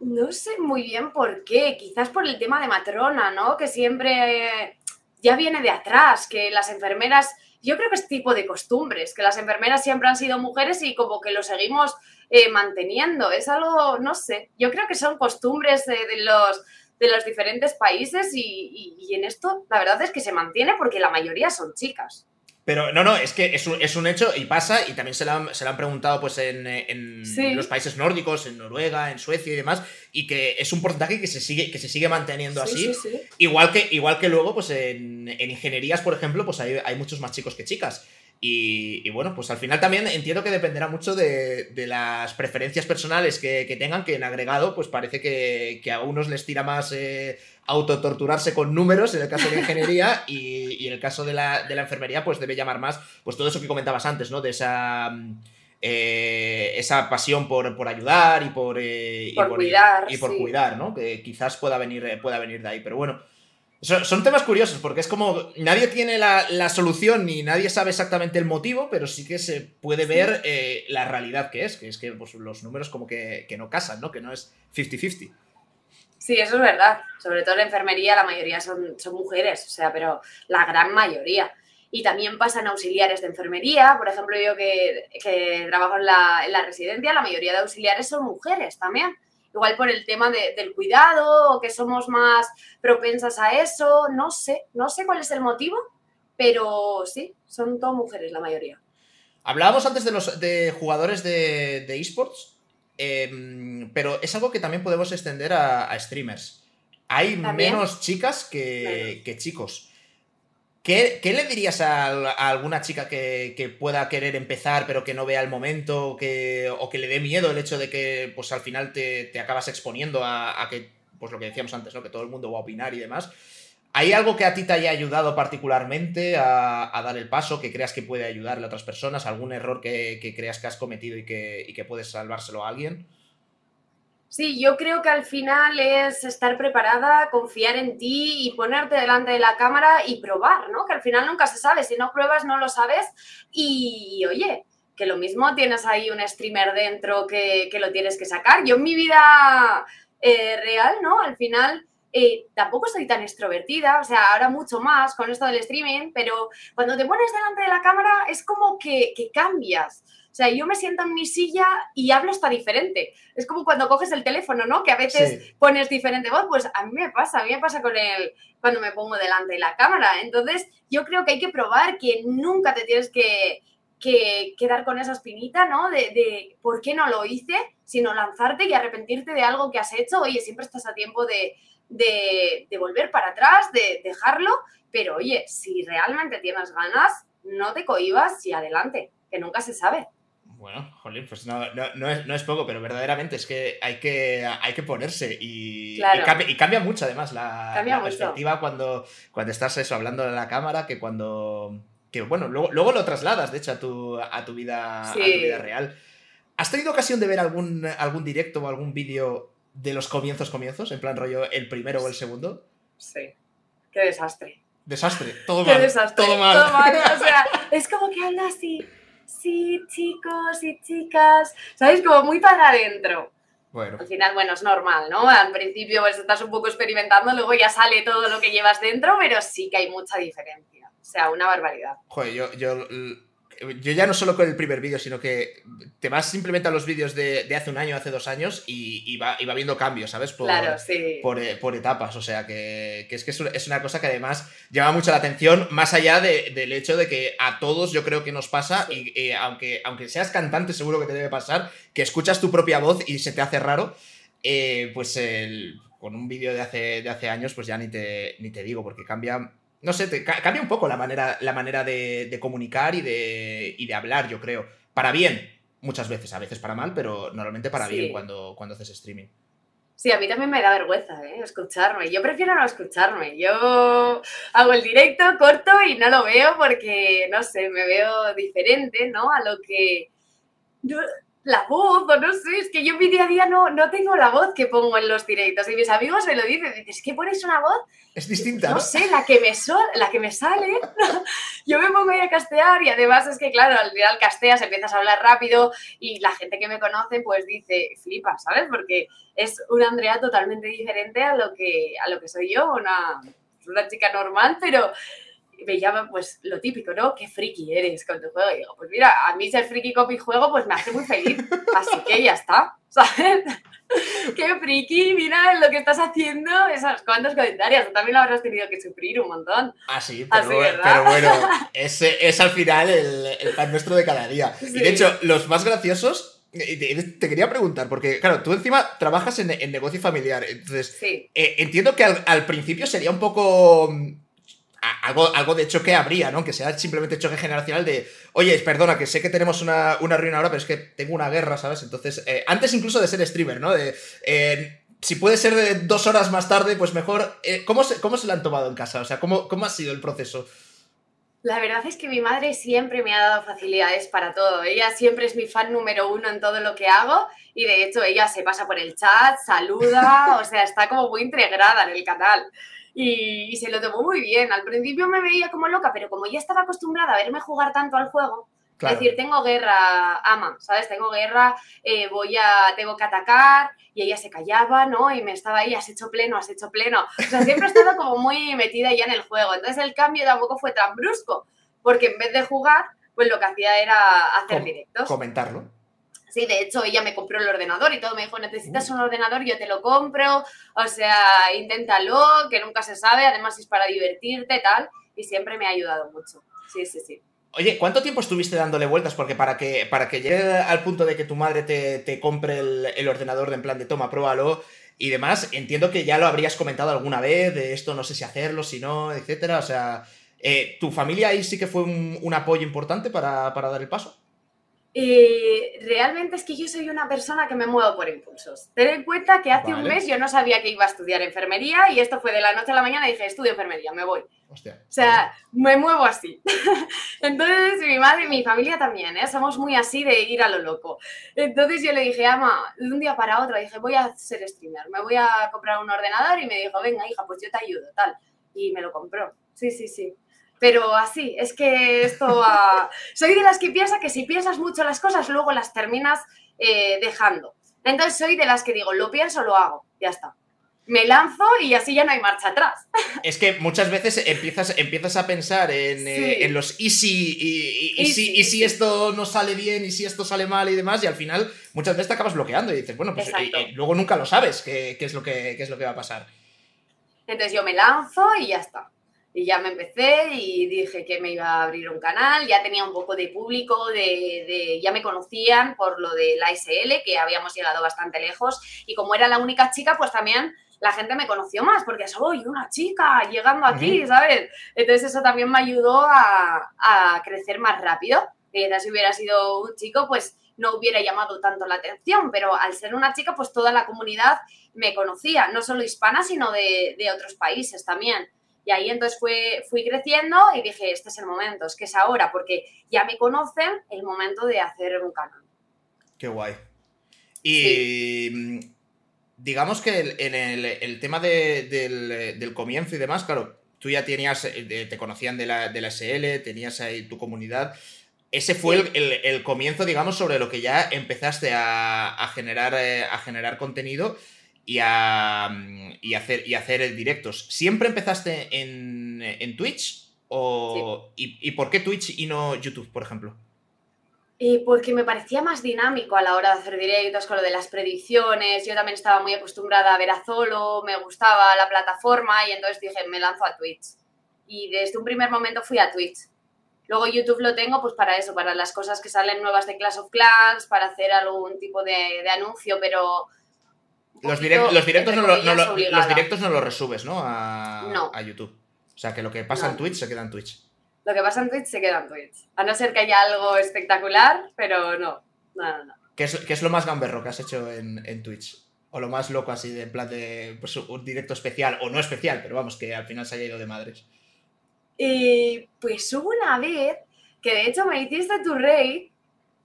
no sé muy bien por qué, quizás por el tema de matrona, ¿no? Que siempre ya viene de atrás, que las enfermeras, yo creo que es tipo de costumbres, que las enfermeras siempre han sido mujeres y como que lo seguimos eh, manteniendo. Es algo, no sé, yo creo que son costumbres de, los, de los diferentes países y, y en esto la verdad es que se mantiene porque la mayoría son chicas. Pero no, no, es que es un, es un, hecho y pasa, y también se lo han, se han preguntado pues en, en los países nórdicos, en Noruega, en Suecia y demás, y que es un porcentaje que se sigue, que se sigue manteniendo así. igual, que, igual que luego, pues en, en ingenierías, por ejemplo, pues hay, hay, muchos más chicos que chicas. Y, bueno, pues al final también entiendo que dependerá mucho de, las preferencias personales que, tengan, que en agregado, pues parece que, a unos les tira más eh, autotorturarse con números en el caso de la ingeniería y, en el caso de la, enfermería, pues debe llamar más, pues todo eso que comentabas antes, ¿no? De esa... Eh, esa pasión por, ayudar y por, eh, cuidar. Y por cuidar, ¿no? Que quizás pueda venir, pueda venir de ahí. Pero bueno, son, temas curiosos porque es como nadie tiene la, solución ni nadie sabe exactamente el motivo, pero sí que se puede ver eh, la realidad que es, que es que pues, los números como que, no casan, ¿no? Que no es 50-50. Sí, eso es verdad. Sobre todo en enfermería la mayoría son, son mujeres, o sea, pero la gran mayoría. Y también pasan auxiliares de enfermería. Por ejemplo, yo que, trabajo en la, en la residencia, la mayoría de auxiliares son mujeres también igual por el tema del cuidado que somos más propensas a eso, no sé, no sé cuál es el motivo, pero sí, son todas mujeres la mayoría. Hablábamos antes de los de jugadores de, esports, em, pero es algo que también podemos extender a, streamers. Hay menos chicas que, que chicos. ¿Qué, le dirías a, alguna chica que, pueda querer empezar pero que no vea el momento o que, le dé miedo el hecho de que pues al final te, acabas exponiendo a, que, pues lo que decíamos antes, ¿no? que todo el mundo va a opinar y demás? ¿Hay algo que a ti te haya ayudado particularmente a, dar el paso, que creas que puede ayudarle a otras personas? ¿Algún error que, creas que has cometido y que, puedes salvárselo a alguien? Sí, yo creo que al final es estar preparada, confiar en ti y ponerte delante de la cámara y probar, ¿no? Que al final nunca se sabe, si no pruebas no lo sabes y oye, que lo mismo tienes ahí un streamer dentro que, lo tienes que sacar. Yo en mi vida eh, real, ¿no? Al final eh, tampoco soy tan extrovertida, o sea, ahora mucho más con esto del streaming, pero cuando te pones delante de la cámara es como que, que cambias. O sea, yo me siento en mi silla y hablo hasta diferente. Es como cuando coges el teléfono, ¿no? Que a veces pones diferente voz. Pues a mí me pasa, a mí me pasa con el cuando me pongo delante de la cámara. Entonces, yo creo que hay que probar que nunca te tienes que, quedar con esa espinita, ¿no? De, por qué no lo hice, sino lanzarte y arrepentirte de algo que has hecho. Oye, siempre estás a tiempo de, de volver para atrás, de dejarlo. Pero oye, si realmente tienes ganas, no te cohibas y adelante, que nunca se sabe. Bueno, jolín, pues no, es, poco, pero verdaderamente es que hay que, hay que ponerse y, y, cambia, mucho además la, perspectiva cuando, cuando estás eso hablando de la cámara que cuando... Que bueno, luego, lo trasladas, de hecho, a tu, a tu, vida, vida real. ¿Has tenido ocasión de ver algún, algún directo o algún vídeo de los comienzos, comienzos? En plan rollo, el primero o el segundo. Sí. Qué desastre. Desastre, todo mal. Desastre, todo mal. Todo mal. O sea, es como que habla así sí, chicos y chicas, ¿sabes? Como muy para adentro. Bueno. Al final, bueno, es normal, ¿no? Al principio pues, estás un poco experimentando, luego ya sale todo lo que llevas dentro, pero sí que hay mucha diferencia. O sea, una barbaridad. Joder, yo, yo yo ya no solo con el primer vídeo, sino que te vas simplemente a los vídeos de, hace un año, hace dos años y, va, viendo cambios, ¿sabes? Por, claro, sí. Eh, por, etapas. O sea, que, es que es una cosa que además llama mucho la atención, más allá del hecho de que a todos yo creo que nos pasa, y eh, aunque, aunque seas cantante, seguro que te debe pasar, que escuchas tu propia voz y se te hace raro, eh, pues con un vídeo de hace, de hace años, pues ya ni te, ni te digo, porque cambia no sé, te, cambia un poco la manera, la manera de, comunicar y de, de, hablar, yo creo. Para bien, muchas veces, a veces para mal, pero normalmente para bien cuando, cuando haces streaming. Sí, a mí también me da vergüenza ¿eh? escucharme. Yo prefiero no escucharme. Yo hago el directo, corto y no lo veo porque, no sé, me veo diferente, ¿no? A lo que la voz, o no sé, es que yo en mi día a día no, no tengo la voz que pongo en los directos. Y mis amigos me lo dicen, dices, ¿qué pones una voz? Es distinta. No, sé, la que, me la que me sale. yo me pongo ahí a castear y además es que, claro, al final casteas, empiezas a hablar rápido y la gente que me conoce pues dice, flipa, ¿sabes? Porque es una Andrea totalmente diferente a lo que, a lo que soy yo, una, una chica normal, pero veía pues lo típico, ¿no? Qué friki eres con tu juego. Y digo, pues mira, a mí ser friki con mi juego pues me hace muy feliz. Así que ya está, ¿sabes? Qué friki, mira lo que estás haciendo. Esos cuantos comentarios. También lo habrás tenido que sufrir un montón. Ah, sí, pero, bueno, ese es al final el, el pan nuestro de cada día. Y de hecho, los más graciosos te quería preguntar, porque claro, tú encima trabajas en, negocio familiar, entonces eh, entiendo que al, principio sería un poco algo, algo de choque habría, ¿no? Que sea simplemente choque generacional de, oye, perdona, que sé que tenemos una, una ruina ahora, pero es que tengo una guerra, ¿sabes? Entonces, eh, antes incluso de ser streamer, ¿no? De, eh, si puede ser de dos horas más tarde, pues mejor. ¿cómo, se, ¿Cómo se lo han tomado en casa? O sea, ¿cómo, cómo ha sido el proceso? La verdad es que mi madre siempre me ha dado facilidades para todo. Ella siempre es mi fan número uno en todo lo que hago y de hecho ella se pasa por el chat, saluda, o sea, está como muy integrada en el canal. Y, se lo tomó muy bien. Al principio me veía como loca, pero como ya estaba acostumbrada a verme jugar tanto al juego, es decir, tengo guerra, ama, ¿sabes? Tengo guerra, eh, voy a, tengo que atacar y ella se callaba, ¿no? Y me estaba ahí, has hecho pleno, has hecho pleno. O sea, siempre he estado como muy metida ya en el juego. Entonces el cambio tampoco fue tan brusco, porque en vez de jugar, pues lo que hacía era hacer directos. Comentarlo. Sí, de hecho, ella me compró el ordenador y todo. Me dijo, necesitas un ordenador, yo te lo compro. O sea, inténtalo, que nunca se sabe. Además, es para divertirte, tal. Y siempre me ha ayudado mucho. Sí, sí, sí. Oye, ¿cuánto tiempo estuviste dándole vueltas? Porque para que, para que llegue al punto de que tu madre te, compre el, ordenador de en plan de toma, pruébalo y demás, entiendo que ya lo habrías comentado alguna vez, de esto no sé si hacerlo, si no, etcétera. O sea, eh, ¿tu familia ahí sí que fue un, apoyo importante para, para dar el paso? Eh, realmente es que yo soy una persona que me muevo por impulsos. Ten en cuenta que hace un mes yo no sabía que iba a estudiar enfermería y esto fue de la noche a la mañana y dije, estudio enfermería, me voy. o sea, me muevo así. Entonces, mi madre y mi familia también, ¿eh? somos muy así de ir a lo loco. Entonces yo le dije, ama, de un día para otro, dije, voy a ser streamer, me voy a comprar un ordenador y me dijo, venga, hija, pues yo te ayudo, tal. Y me lo compró. Sí, sí, sí. Pero así, es que esto... soy de las que piensa que si piensas mucho las cosas, luego las terminas eh, dejando. Entonces soy de las que digo, lo pienso, lo hago, ya está. Me lanzo y así ya no hay marcha atrás. Es que muchas veces empiezas, empiezas a pensar en, eh, los easy y, y, si, y, si, esto no sale bien y si esto sale mal y demás, y al final muchas veces te acabas bloqueando y dices, bueno, pues eh, luego nunca lo sabes qué, es lo que, qué es lo que va a pasar. Entonces yo me lanzo y ya está. Y ya me empecé y dije que me iba a abrir un canal, ya tenía un poco de público, de, ya me conocían por lo de la SL, que habíamos llegado bastante lejos, y como era la única chica, pues también la gente me conoció más, porque soy una chica llegando aquí, ¿sabes? Entonces eso también me ayudó a, a crecer más rápido. Quizás si hubiera sido un chico, pues no hubiera llamado tanto la atención, pero al ser una chica, pues toda la comunidad me conocía, no solo hispana, sino de, de otros países también. Y ahí entonces fui creciendo y dije, este es el momento, es que es ahora, porque ya me conocen, el momento de hacer un canal. Qué guay. Y mm, digamos que en el, tema del, comienzo y demás, claro, tú ya tenías, eh, te conocían de la, de la SL, tenías ahí tu comunidad. Ese fue el, comienzo, digamos, sobre lo que ya empezaste a, generar, eh, a generar contenido y, a, y, hacer, y hacer directos. ¿Siempre empezaste en, en Twitch? O, y, por qué Twitch y no YouTube, por ejemplo? Y porque me parecía más dinámico a la hora de hacer directos con lo de las predicciones. Yo también estaba muy acostumbrada a ver a Zolo, me gustaba la plataforma y entonces dije, me lanzo a Twitch. Y desde un primer momento fui a Twitch. Luego YouTube lo tengo pues para eso, para las cosas que salen nuevas de Clash of Clans, para hacer algún tipo de, de anuncio, pero los, directos, no los directos no los resubes, ¿no? A, YouTube. O sea, que lo que pasa en Twitch se queda en Twitch. Lo que pasa en Twitch se queda en Twitch. A no ser que haya algo espectacular, pero no. No, no, ¿Qué es, lo más gamberro que has hecho en, Twitch? O lo más loco así, de, en plan de pues, un directo especial, o no especial, pero vamos, que al final se haya ido de madres. Y pues hubo una vez que de hecho me hiciste tu rey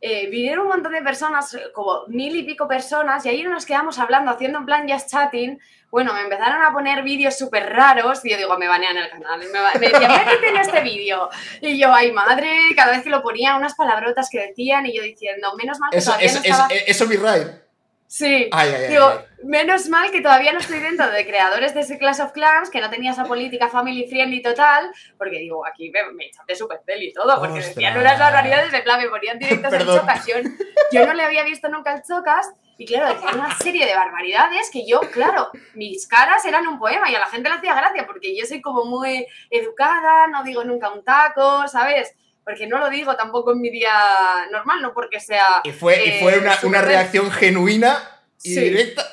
eh, vinieron un montón de personas, como mil y pico personas, y ahí nos quedamos hablando, haciendo en plan just chatting. Bueno, me empezaron a poner vídeos súper raros y yo digo, me banean el canal. Me, me decían, métete en este vídeo. Y yo, ay madre, cada vez que lo ponía, unas palabrotas que decían y yo diciendo, menos mal que eso, es, es, eso mi Sí. Ay, ay, Digo, ay. menos mal que todavía no estoy dentro de creadores de ese Clash of Clans, que no tenía esa política family friendly total, porque digo, aquí me, me echan de y todo, porque Ostras. decían unas barbaridades, de plan, me ponían directos en. Chocas. Yo, no le había visto nunca el Chocas, y claro, decían una serie de barbaridades que yo, claro, mis caras eran un poema y a la gente le hacía gracia, porque yo soy como muy educada, no digo nunca un taco, ¿sabes? Porque no lo digo tampoco en mi día normal, no porque sea... Y fue, y eh, fue una, súper una reacción genuina y Sí. directa.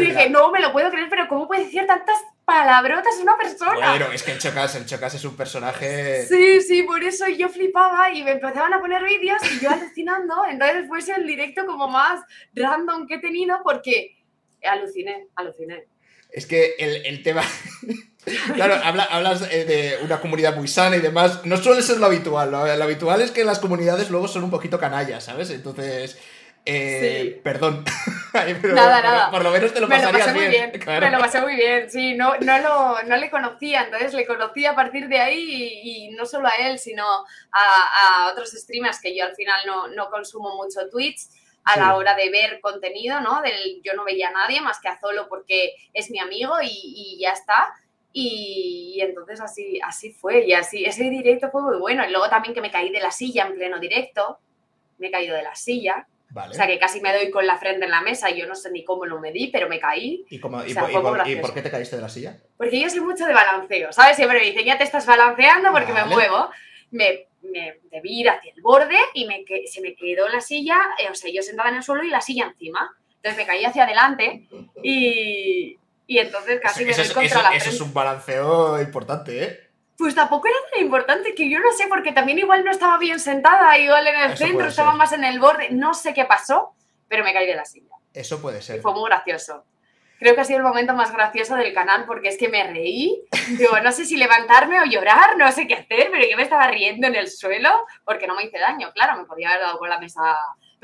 Dije, Ala. no me lo puedo creer, pero ¿cómo puede decir tantas palabrotas una persona? Bueno, es que el Chocas, el Chocas es un personaje. Sí, sí, por eso yo flipaba y me empezaban a poner vídeos y yo alucinando. Entonces fue ese el directo como más random que he tenido porque aluciné, aluciné. Es que el, el tema. claro, habla- hablas eh, de una comunidad muy sana y demás. No suele ser lo habitual. Lo, lo habitual es que las comunidades luego son un poquito canallas, ¿sabes? Entonces. eh, Sí. Perdón. Pero Nada, por, nada. por lo menos te lo me lo pasarías pasé muy bien, claro. me lo pasé muy bien, sí, no, no, lo, no le conocía, entonces le conocí a partir de ahí y, y no solo a él, sino a, a otros streamers que yo al final no, no consumo mucho Twitch a Sí. la hora de ver contenido, ¿no? Del, yo no veía a nadie más que a Zolo porque es mi amigo y, y ya está. Y, y entonces así, así fue, y así, ese directo fue muy bueno. Y luego también que me caí de la silla en pleno directo, me he caído de la silla, Vale. o sea que casi me doy con la frente en la mesa, yo no sé ni cómo lo medí, pero me caí. ¿Y, cómo- y o sea, por, y y qué te caíste de la silla? Porque yo soy mucho de balanceo, ¿sabes? Siempre me dicen, ya te estás balanceando porque me muevo. Me, me debí ir hacia el borde y me, se me quedó la silla, eh, o sea, yo sentada en el suelo y la silla encima. Entonces me caí hacia adelante y, y entonces casi eso, me eso doy es, contra eso- la eso es frente. un balanceo importante, ¿eh? Pues tampoco era tan importante que yo no sé, porque también igual no estaba bien sentada, igual en el Eso centro, estaba más en el borde, no sé qué pasó, pero me caí de la silla. Eso puede Y ser. fue muy gracioso. Creo que ha sido el momento más gracioso del canal porque es que me reí. Digo, no sé si levantarme o llorar, no sé qué hacer, pero yo me estaba riendo en el suelo porque no me hice daño. Claro, me podía haber dado con la mesa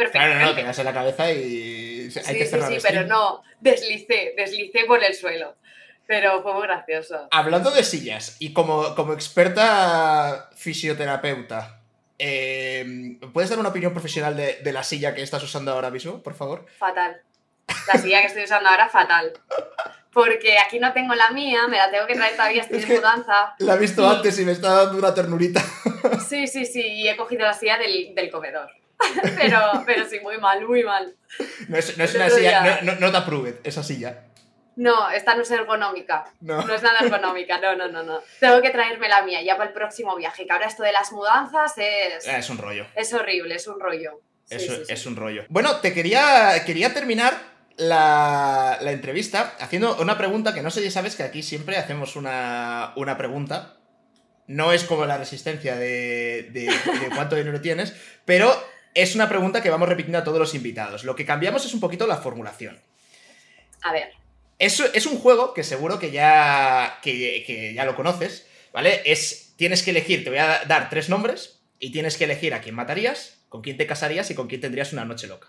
perfectamente. no, no, te das en la cabeza y hay sí, que sí, cerrar sí, el pero no, deslicé, deslicé por el suelo. Pero fue muy gracioso. Hablando de sillas, y como, como experta fisioterapeuta, eh, ¿puedes dar una opinión profesional de, de la silla que estás usando ahora mismo, por favor? Fatal. La silla que estoy usando ahora, fatal. Porque aquí no tengo la mía, me la tengo que traer todavía, estoy Es que- mudanza. La he visto Sí. antes y me está dando una ternurita. Sí, sí, sí, y he cogido la silla del, del comedor. pero, pero sí, muy mal, muy mal. No es, no es una silla, día- no, no, no te approve esa silla. No, esta no es ergonómica. No. No es nada ergonómica, no, no, no, no. Tengo que traerme la mía ya para el próximo viaje, que ahora esto de las mudanzas es, Eh, Es un rollo. es horrible, es un rollo. Sí, Eso sí, sí. es un rollo. Bueno, te quería, quería terminar la, la entrevista haciendo una pregunta que no sé si sabes que aquí siempre hacemos una, una pregunta. No es como la resistencia de, de- de cuánto dinero tienes, pero es una pregunta que vamos repitiendo a todos los invitados. Lo que cambiamos es un poquito la formulación. A ver, Es, es un juego que seguro que ya, que, que ya lo conoces, ¿vale? Es, tienes que elegir, te voy a dar tres nombres y tienes que elegir a quién matarías, con quién te casarías y con quién tendrías una noche loca.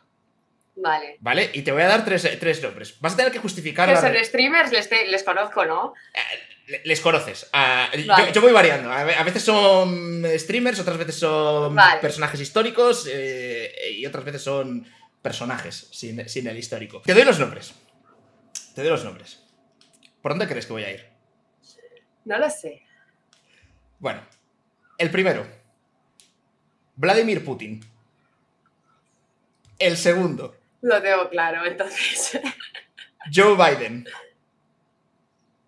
vale. ¿Vale? Y te voy a dar tres, tres nombres. Vas a tener que justificar Que son re- streamers, les, te- les conozco, ¿no? le- Les conoces. Ah, yo- Vale. yo, voy variando. A ve- a veces son streamers, otras veces son Vale. personajes históricos eh, y otras veces son personajes sin, sin el histórico. Te doy los nombres. Te doy los nombres. ¿Por dónde crees que voy a ir? No lo sé. Bueno, el primero. Vladimir Putin. El segundo. Lo tengo claro, entonces. Joe Biden.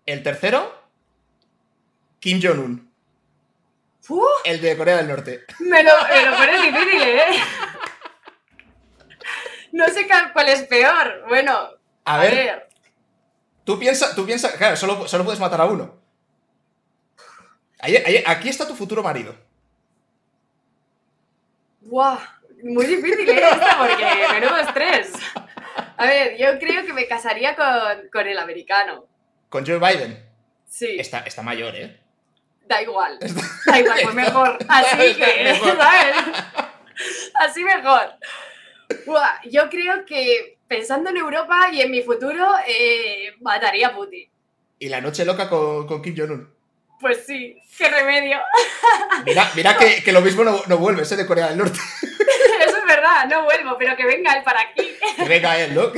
El tercero. Kim Jong-un. ¡Uh! El de Corea del Norte. Me lo, me lo pones difícil, ¿eh? No sé cuál es peor. Bueno, A, ver, tú piensas, tú piensa, claro, solo, solo puedes matar a uno. Ahí- ahí- aquí está tu futuro marido. ¡Buah! Muy difícil, ¿eh? Esta, porque menudo estrés. A ver, yo creo que me casaría con, con el americano. Con Joe Biden. Sí, Está, está mayor, ¿eh? Da igual. Da igual, pues mejor. Así que. Así mejor. Buah, yo creo que pensando en Europa y en mi futuro, eh, mataría a Putin. Y la noche loca con, con Kim Jong-un. Pues sí, qué remedio. Mira, mira que, que lo mismo no, no vuelves, ¿eh? De Corea del Norte. Eso es verdad, no vuelvo, pero que venga él para aquí. Que venga él, ¿no?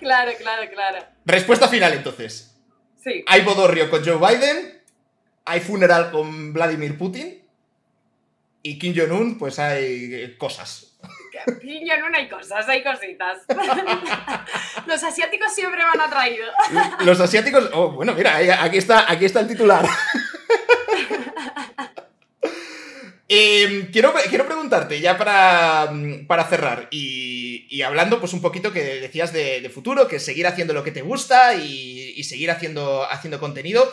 claro, claro, claro. Respuesta final, entonces. Sí. Hay bodorrio con Joe Biden, hay funeral con Vladimir Putin y Kim Jong-un, pues hay cosas. Kim Jong-un hay cosas, hay cositas. Los asiáticos siempre me han atraído. Los asiáticos... Oh, bueno, mira, aquí está, aquí está el titular. Em, quiero, quiero, preguntarte, ya para, para cerrar, y, hablando pues un poquito que decías de, futuro, que seguir haciendo lo que te gusta y, seguir haciendo, haciendo contenido.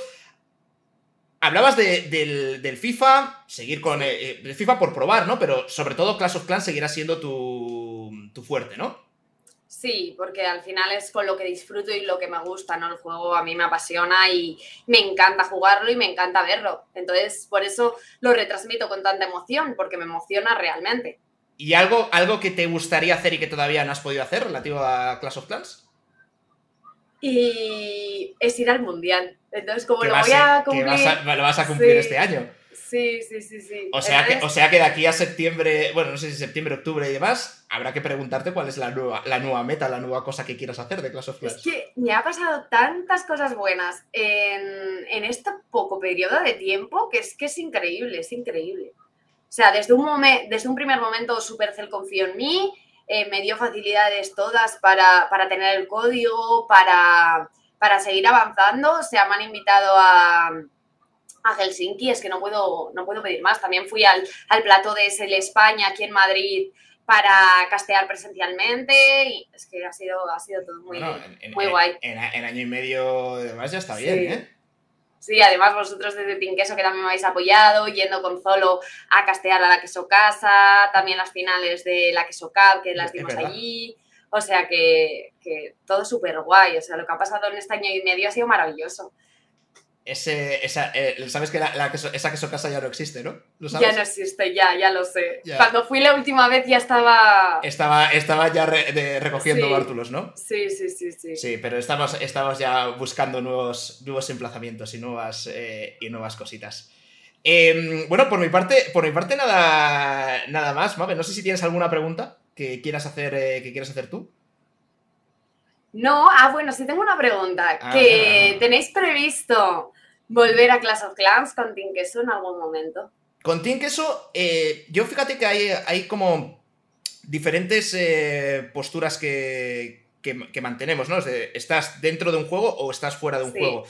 Hablabas del, FIFA, seguir con eh, el FIFA por probar, ¿no? Pero sobre todo Clash of Clans seguirá siendo tu, tu fuerte, ¿no? Sí, porque al final es con lo que disfruto y lo que me gusta, ¿no? El juego a mí me apasiona y me encanta jugarlo y me encanta verlo. Entonces, por eso lo retransmito con tanta emoción, porque me emociona realmente. ¿Y algo, algo que te gustaría hacer y que todavía no has podido hacer relativo a Clash of Clans? Y es ir al Mundial. Entonces, como lo voy a, cumplir... lo vas a cumplir este año. Sí, sí, sí, sí. O sea, que, o sea que de aquí a septiembre, bueno, no sé si septiembre, octubre y demás, habrá que preguntarte cuál es la nueva, la nueva meta, la nueva cosa que quieras hacer de Clash of Clans. Es que me ha pasado tantas cosas buenas en, en este poco periodo de tiempo que es que es increíble, es increíble. O sea, desde un, desde un primer momento Supercell confió en mí, eh, me dio facilidades todas para, para tener el código, para, para seguir avanzando. O sea, me han invitado a a Helsinki, es que no puedo, no puedo pedir más. También fui al, al plato de SL España aquí en Madrid para castear presencialmente y es que ha sido, ha sido todo muy, muy guay. En, año y medio además ya está bien, ¿eh? Sí, además vosotros desde Pinqueso que también me habéis apoyado, yendo con Zolo a castear a la Queso Casa, también las finales de la Queso Cup que las dimos allí. O sea que, que todo súper guay. O sea, lo que ha pasado en este año y medio ha sido maravilloso. Ese, esa, eh, sabes que la, esa queso casa ya no existe, ¿no? Ya no existe, ya, ya lo sé. Cuando fui la última vez ya estaba... Estaba, estaba ya recogiendo bártulos, ¿no? Sí, sí, sí, sí. Sí, pero estamos, estamos ya buscando nuevos, nuevos emplazamientos y nuevas, eh, y nuevas cositas. Em, bueno, por mi parte, por mi parte nada, nada más, Mabe. No sé si tienes alguna pregunta que quieras hacer, eh, que quieras hacer tú. No, ah, bueno, sí tengo una pregunta. Ah, ¿Que tenéis previsto volver a Clash of Clans con Team Queso en algún momento? Con Team Queso, eh, yo fíjate que hay, hay como diferentes eh, posturas que, que, mantenemos, ¿no? ¿Estás dentro de un juego o estás fuera de un juego?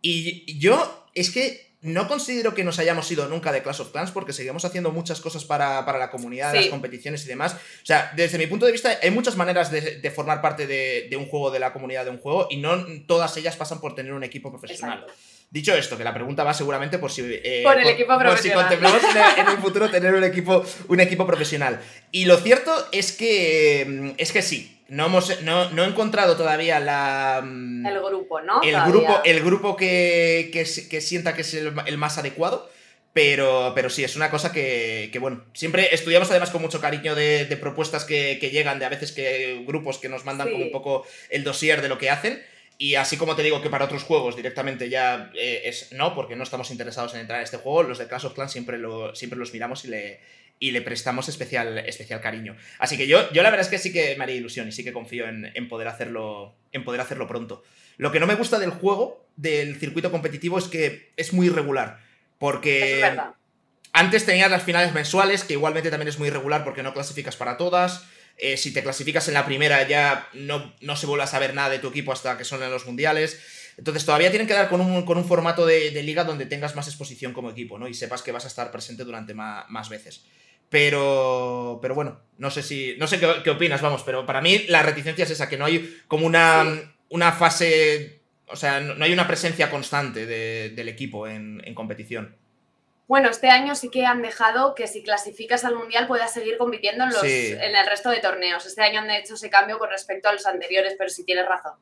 Y yo es que no considero que nos hayamos ido nunca de Clash of Clans porque seguimos haciendo muchas cosas para, la comunidad, las competiciones y demás. O sea, desde mi punto de vista, hay muchas maneras de, formar parte de, un juego, de la comunidad de un juego, y no todas ellas pasan por tener un equipo profesional. Dicho esto, que la pregunta va seguramente por si, eh, por el equipo profesional. si contemplamos en el, futuro tener un equipo, un equipo profesional. Y lo cierto es que, es que sí, no, hemos, no, he encontrado todavía la... Mm, el grupo, ¿no? El grupo, el grupo que, que, sienta que es el, más adecuado. Pero, pero sí, es una cosa que, que, bueno, siempre estudiamos además con mucho cariño de, propuestas que, llegan, de a veces que grupos que nos mandan como un poco el dossier de lo que hacen. Y así como te digo que para otros juegos directamente ya eh, es no, porque no estamos interesados en entrar en este juego, los de Clash of Clans siempre, lo, siempre los miramos y le, y le prestamos especial, especial cariño. Así que yo, yo la verdad es que sí que me haría ilusión y sí que confío en, poder hacerlo, en poder hacerlo pronto. Lo que no me gusta del juego, del circuito competitivo, es que es muy irregular. Porque antes tenías las finales mensuales, que igualmente también es muy irregular porque no clasificas para todas. Eh, si te clasificas en la primera ya no, no, se vuelve a saber nada de tu equipo hasta que son en los mundiales. Entonces todavía tienen que dar con un, con un formato de, liga donde tengas más exposición como equipo, ¿no? Y sepas que vas a estar presente durante más, veces. Pero, pero bueno, no sé si. No sé qué, opinas, vamos, pero para mí la reticencia es esa, que no hay como una, una fase. O sea, no hay una presencia constante del equipo en, en competición. Bueno, este año sí que han dejado que si clasificas al Mundial puedas seguir compitiendo en, los, en el resto de torneos. Este año han hecho ese cambio con respecto a los anteriores, pero sí tienes razón.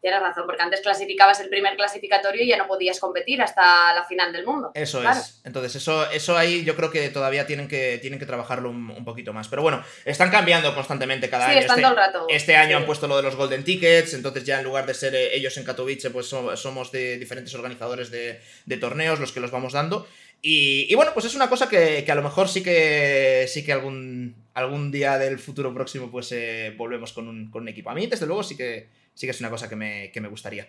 Tienes razón, porque antes clasificabas el primer clasificatorio y ya no podías competir hasta la final del mundo. Eso es. Entonces, eso, eso ahí yo creo que todavía tienen que, tienen que trabajarlo un, poquito más. Pero bueno, están cambiando constantemente cada sí, año. Están este, todo el rato. Este año han puesto lo de los Golden Tickets, entonces ya en lugar de ser eh, ellos en Katowice, pues somos de diferentes organizadores de, de torneos los que los vamos dando. Y, bueno, pues es una cosa que, a lo mejor sí que sí que algún, algún día del futuro próximo pues eh, volvemos con un, con un, equipo. A mí, desde luego, sí que, sí que es una cosa que me, que me gustaría.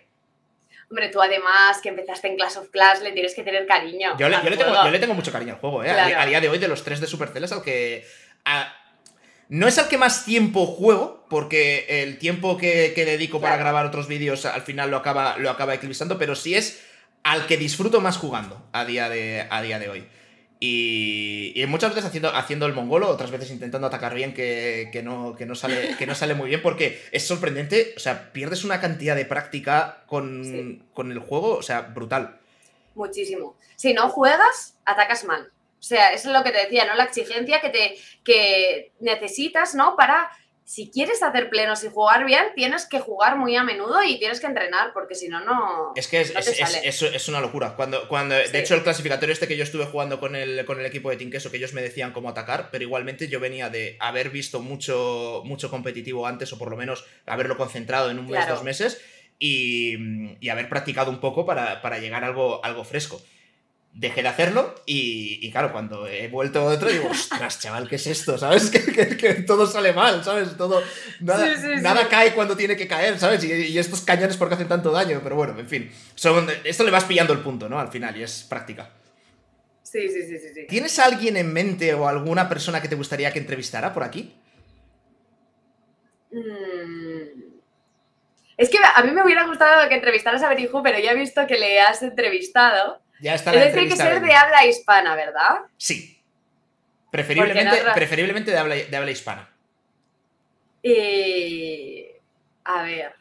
Hombre, tú además que empezaste en Clash of Clans le tienes que tener cariño. Yo le, yo le, tengo, yo le tengo, mucho cariño al juego, ¿eh? Claro. A, día de hoy, de los tres de Supercell es al que... A, no es al que más tiempo juego, porque el tiempo que, que dedico claro. para grabar otros vídeos al final lo acaba, lo acaba eclipsando, pero sí es al que disfruto más jugando a día de, a día de hoy. Y, y, muchas veces haciendo, haciendo el mongolo, otras veces intentando atacar bien que, que, no, que, no sale, que no sale muy bien, porque es sorprendente, o sea, pierdes una cantidad de práctica con, sí. con el juego, o sea, brutal. Muchísimo. Si no juegas, atacas mal. O sea, eso es lo que te decía, ¿no? La exigencia que, te, que necesitas, ¿no? Para si quieres hacer plenos y jugar bien, tienes que jugar muy a menudo y tienes que entrenar, porque si no, no. Es que es, no es, es, es, una locura. Cuando, cuando, sí. De hecho, el clasificatorio este que yo estuve jugando con el, con el equipo de Tinqueso, que ellos me decían cómo atacar, pero igualmente yo venía de haber visto mucho, mucho competitivo antes, o por lo menos haberlo concentrado en un mes, claro. dos meses, y, y, haber practicado un poco para, para llegar a algo, algo fresco dejé de hacerlo y, y, claro, cuando he vuelto otro digo, ostras, chaval, ¿qué es esto? ¿Sabes? Que, que, que todo sale mal, ¿sabes? Todo, nada, sí, sí, nada sí. cae cuando tiene que caer, ¿sabes? Y, y, estos cañones porque hacen tanto daño, pero bueno, en fin. Son, esto le vas pillando el punto, ¿no? Al final, y es práctica. Sí, sí, sí, sí, ¿Tienes a alguien en mente o alguna persona que te gustaría que entrevistara por aquí? Mm. Es que a mí me hubiera gustado que entrevistaras a Beriju, pero ya he visto que le has entrevistado. Ya está es decir, que ser de habla hispana, ¿verdad? Sí. Preferiblemente, preferiblemente de, habla, de habla hispana. Eh, a ver.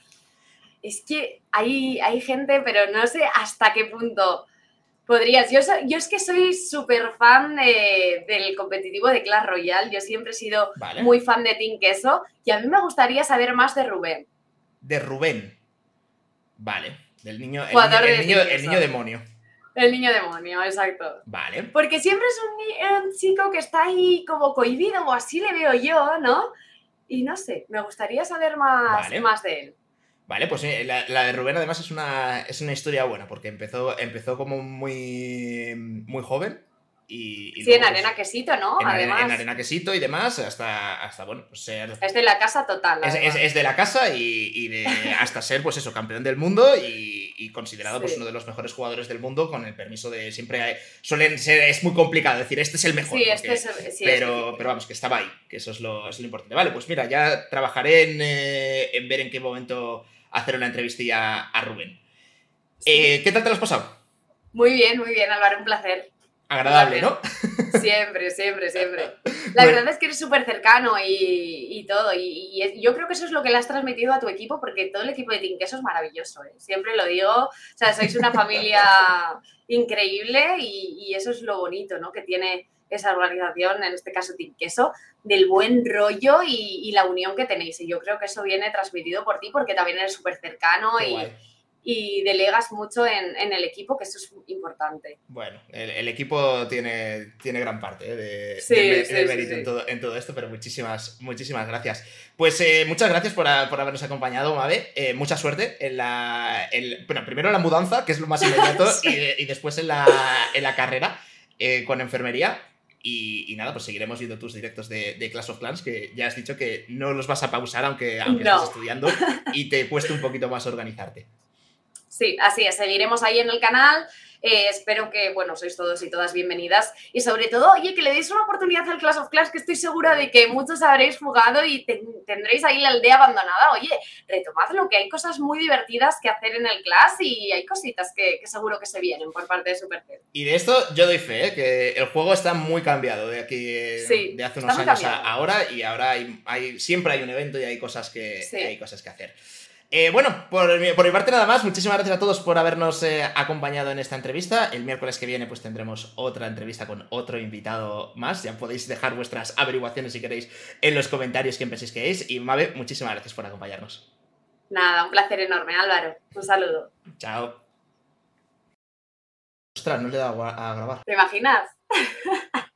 Es que hay, hay gente, pero no sé hasta qué punto podrías. Yo, yo es que soy súper fan de, del competitivo de Clash Royale. Yo siempre he sido vale. muy fan de Team Queso. Y a mí me gustaría saber más de Rubén. De Rubén. Vale. Del niño. El, niño, el, niño, el niño demonio. El niño demonio, exacto. Vale. Porque siempre es un, un, chico que está ahí como cohibido, o así le veo yo, ¿no? Y no sé, me gustaría saber más, vale. más de él. Vale, pues eh, la, la, de Rubén además es una, es una historia buena, porque empezó, empezó como muy, muy joven y, y sí, en Arena Quesito, ¿no? En, Además. en Arena Quesito y demás, hasta, hasta bueno, pues ser... Es de la casa total. Es, es, es, de la casa y, y, de hasta ser, pues eso, campeón del mundo y, y considerado sí. pues uno de los mejores jugadores del mundo con el permiso de... Siempre hay, suelen ser... Es muy complicado decir, este es el mejor. Sí, porque, este es, sí, pero, pero vamos, que estaba ahí, que eso es lo, es lo importante. Vale, pues mira, ya trabajaré en, eh, en ver en qué momento hacer una entrevistilla a Rubén. Eh, ¿Qué tal te lo has pasado? Muy bien, muy bien, Álvaro, un placer agradable, ¿no? Siempre, siempre, siempre. La bueno. verdad es que eres súper cercano y, y todo. Y, y, yo creo que eso es lo que le has transmitido a tu equipo, porque todo el equipo de Tinqueso es maravilloso. ¿eh? Siempre lo digo. O sea, sois una familia increíble y, y, eso es lo bonito, ¿no? Que tiene esa organización, en este caso Tinqueso, del buen rollo y, y, la unión que tenéis. Y yo creo que eso viene transmitido por ti, porque también eres súper cercano y, y delegas mucho en, en, el equipo, que eso es importante. Bueno, el, el equipo tiene, tiene gran parte ¿eh? de, sí, de, sí, de, mérito sí, en, todo, en, todo, esto, pero muchísimas, muchísimas gracias. Pues eh, muchas gracias por, a, por, habernos acompañado, Mabe. Eh, mucha suerte en la. En, bueno, primero en la mudanza, que es lo más inmediato, y, y, después en la, en la carrera eh, con enfermería. Y, y, nada, pues seguiremos viendo tus directos de, de, Clash of Clans, que ya has dicho que no los vas a pausar aunque, aunque no. estés estudiando y te cueste un poquito más organizarte. Sí, así es, seguiremos ahí en el canal. Eh, espero que, bueno, sois todos y todas bienvenidas. Y sobre todo, oye, que le deis una oportunidad al Clash of Clans, que estoy segura de que muchos habréis jugado y te, tendréis ahí la aldea abandonada. Oye, retomadlo, que hay cosas muy divertidas que hacer en el Clash y hay cositas que, que seguro que se vienen por parte de Supercell. Y de esto yo doy fe, ¿eh? que el juego está muy cambiado de aquí, sí, de hace unos años a ahora y ahora hay, hay, siempre hay un evento y hay cosas que, sí. hay cosas que hacer. Eh, bueno, por mi, por mi, parte nada más. Muchísimas gracias a todos por habernos eh, acompañado en esta entrevista. El miércoles que viene pues tendremos otra entrevista con otro invitado más. Ya podéis dejar vuestras averiguaciones si queréis en los comentarios quién penséis que es. Y Mabe, muchísimas gracias por acompañarnos. Nada, un placer enorme, Álvaro. Un saludo. Chao. Ostras, no le he dado a grabar. ¿Te imaginas?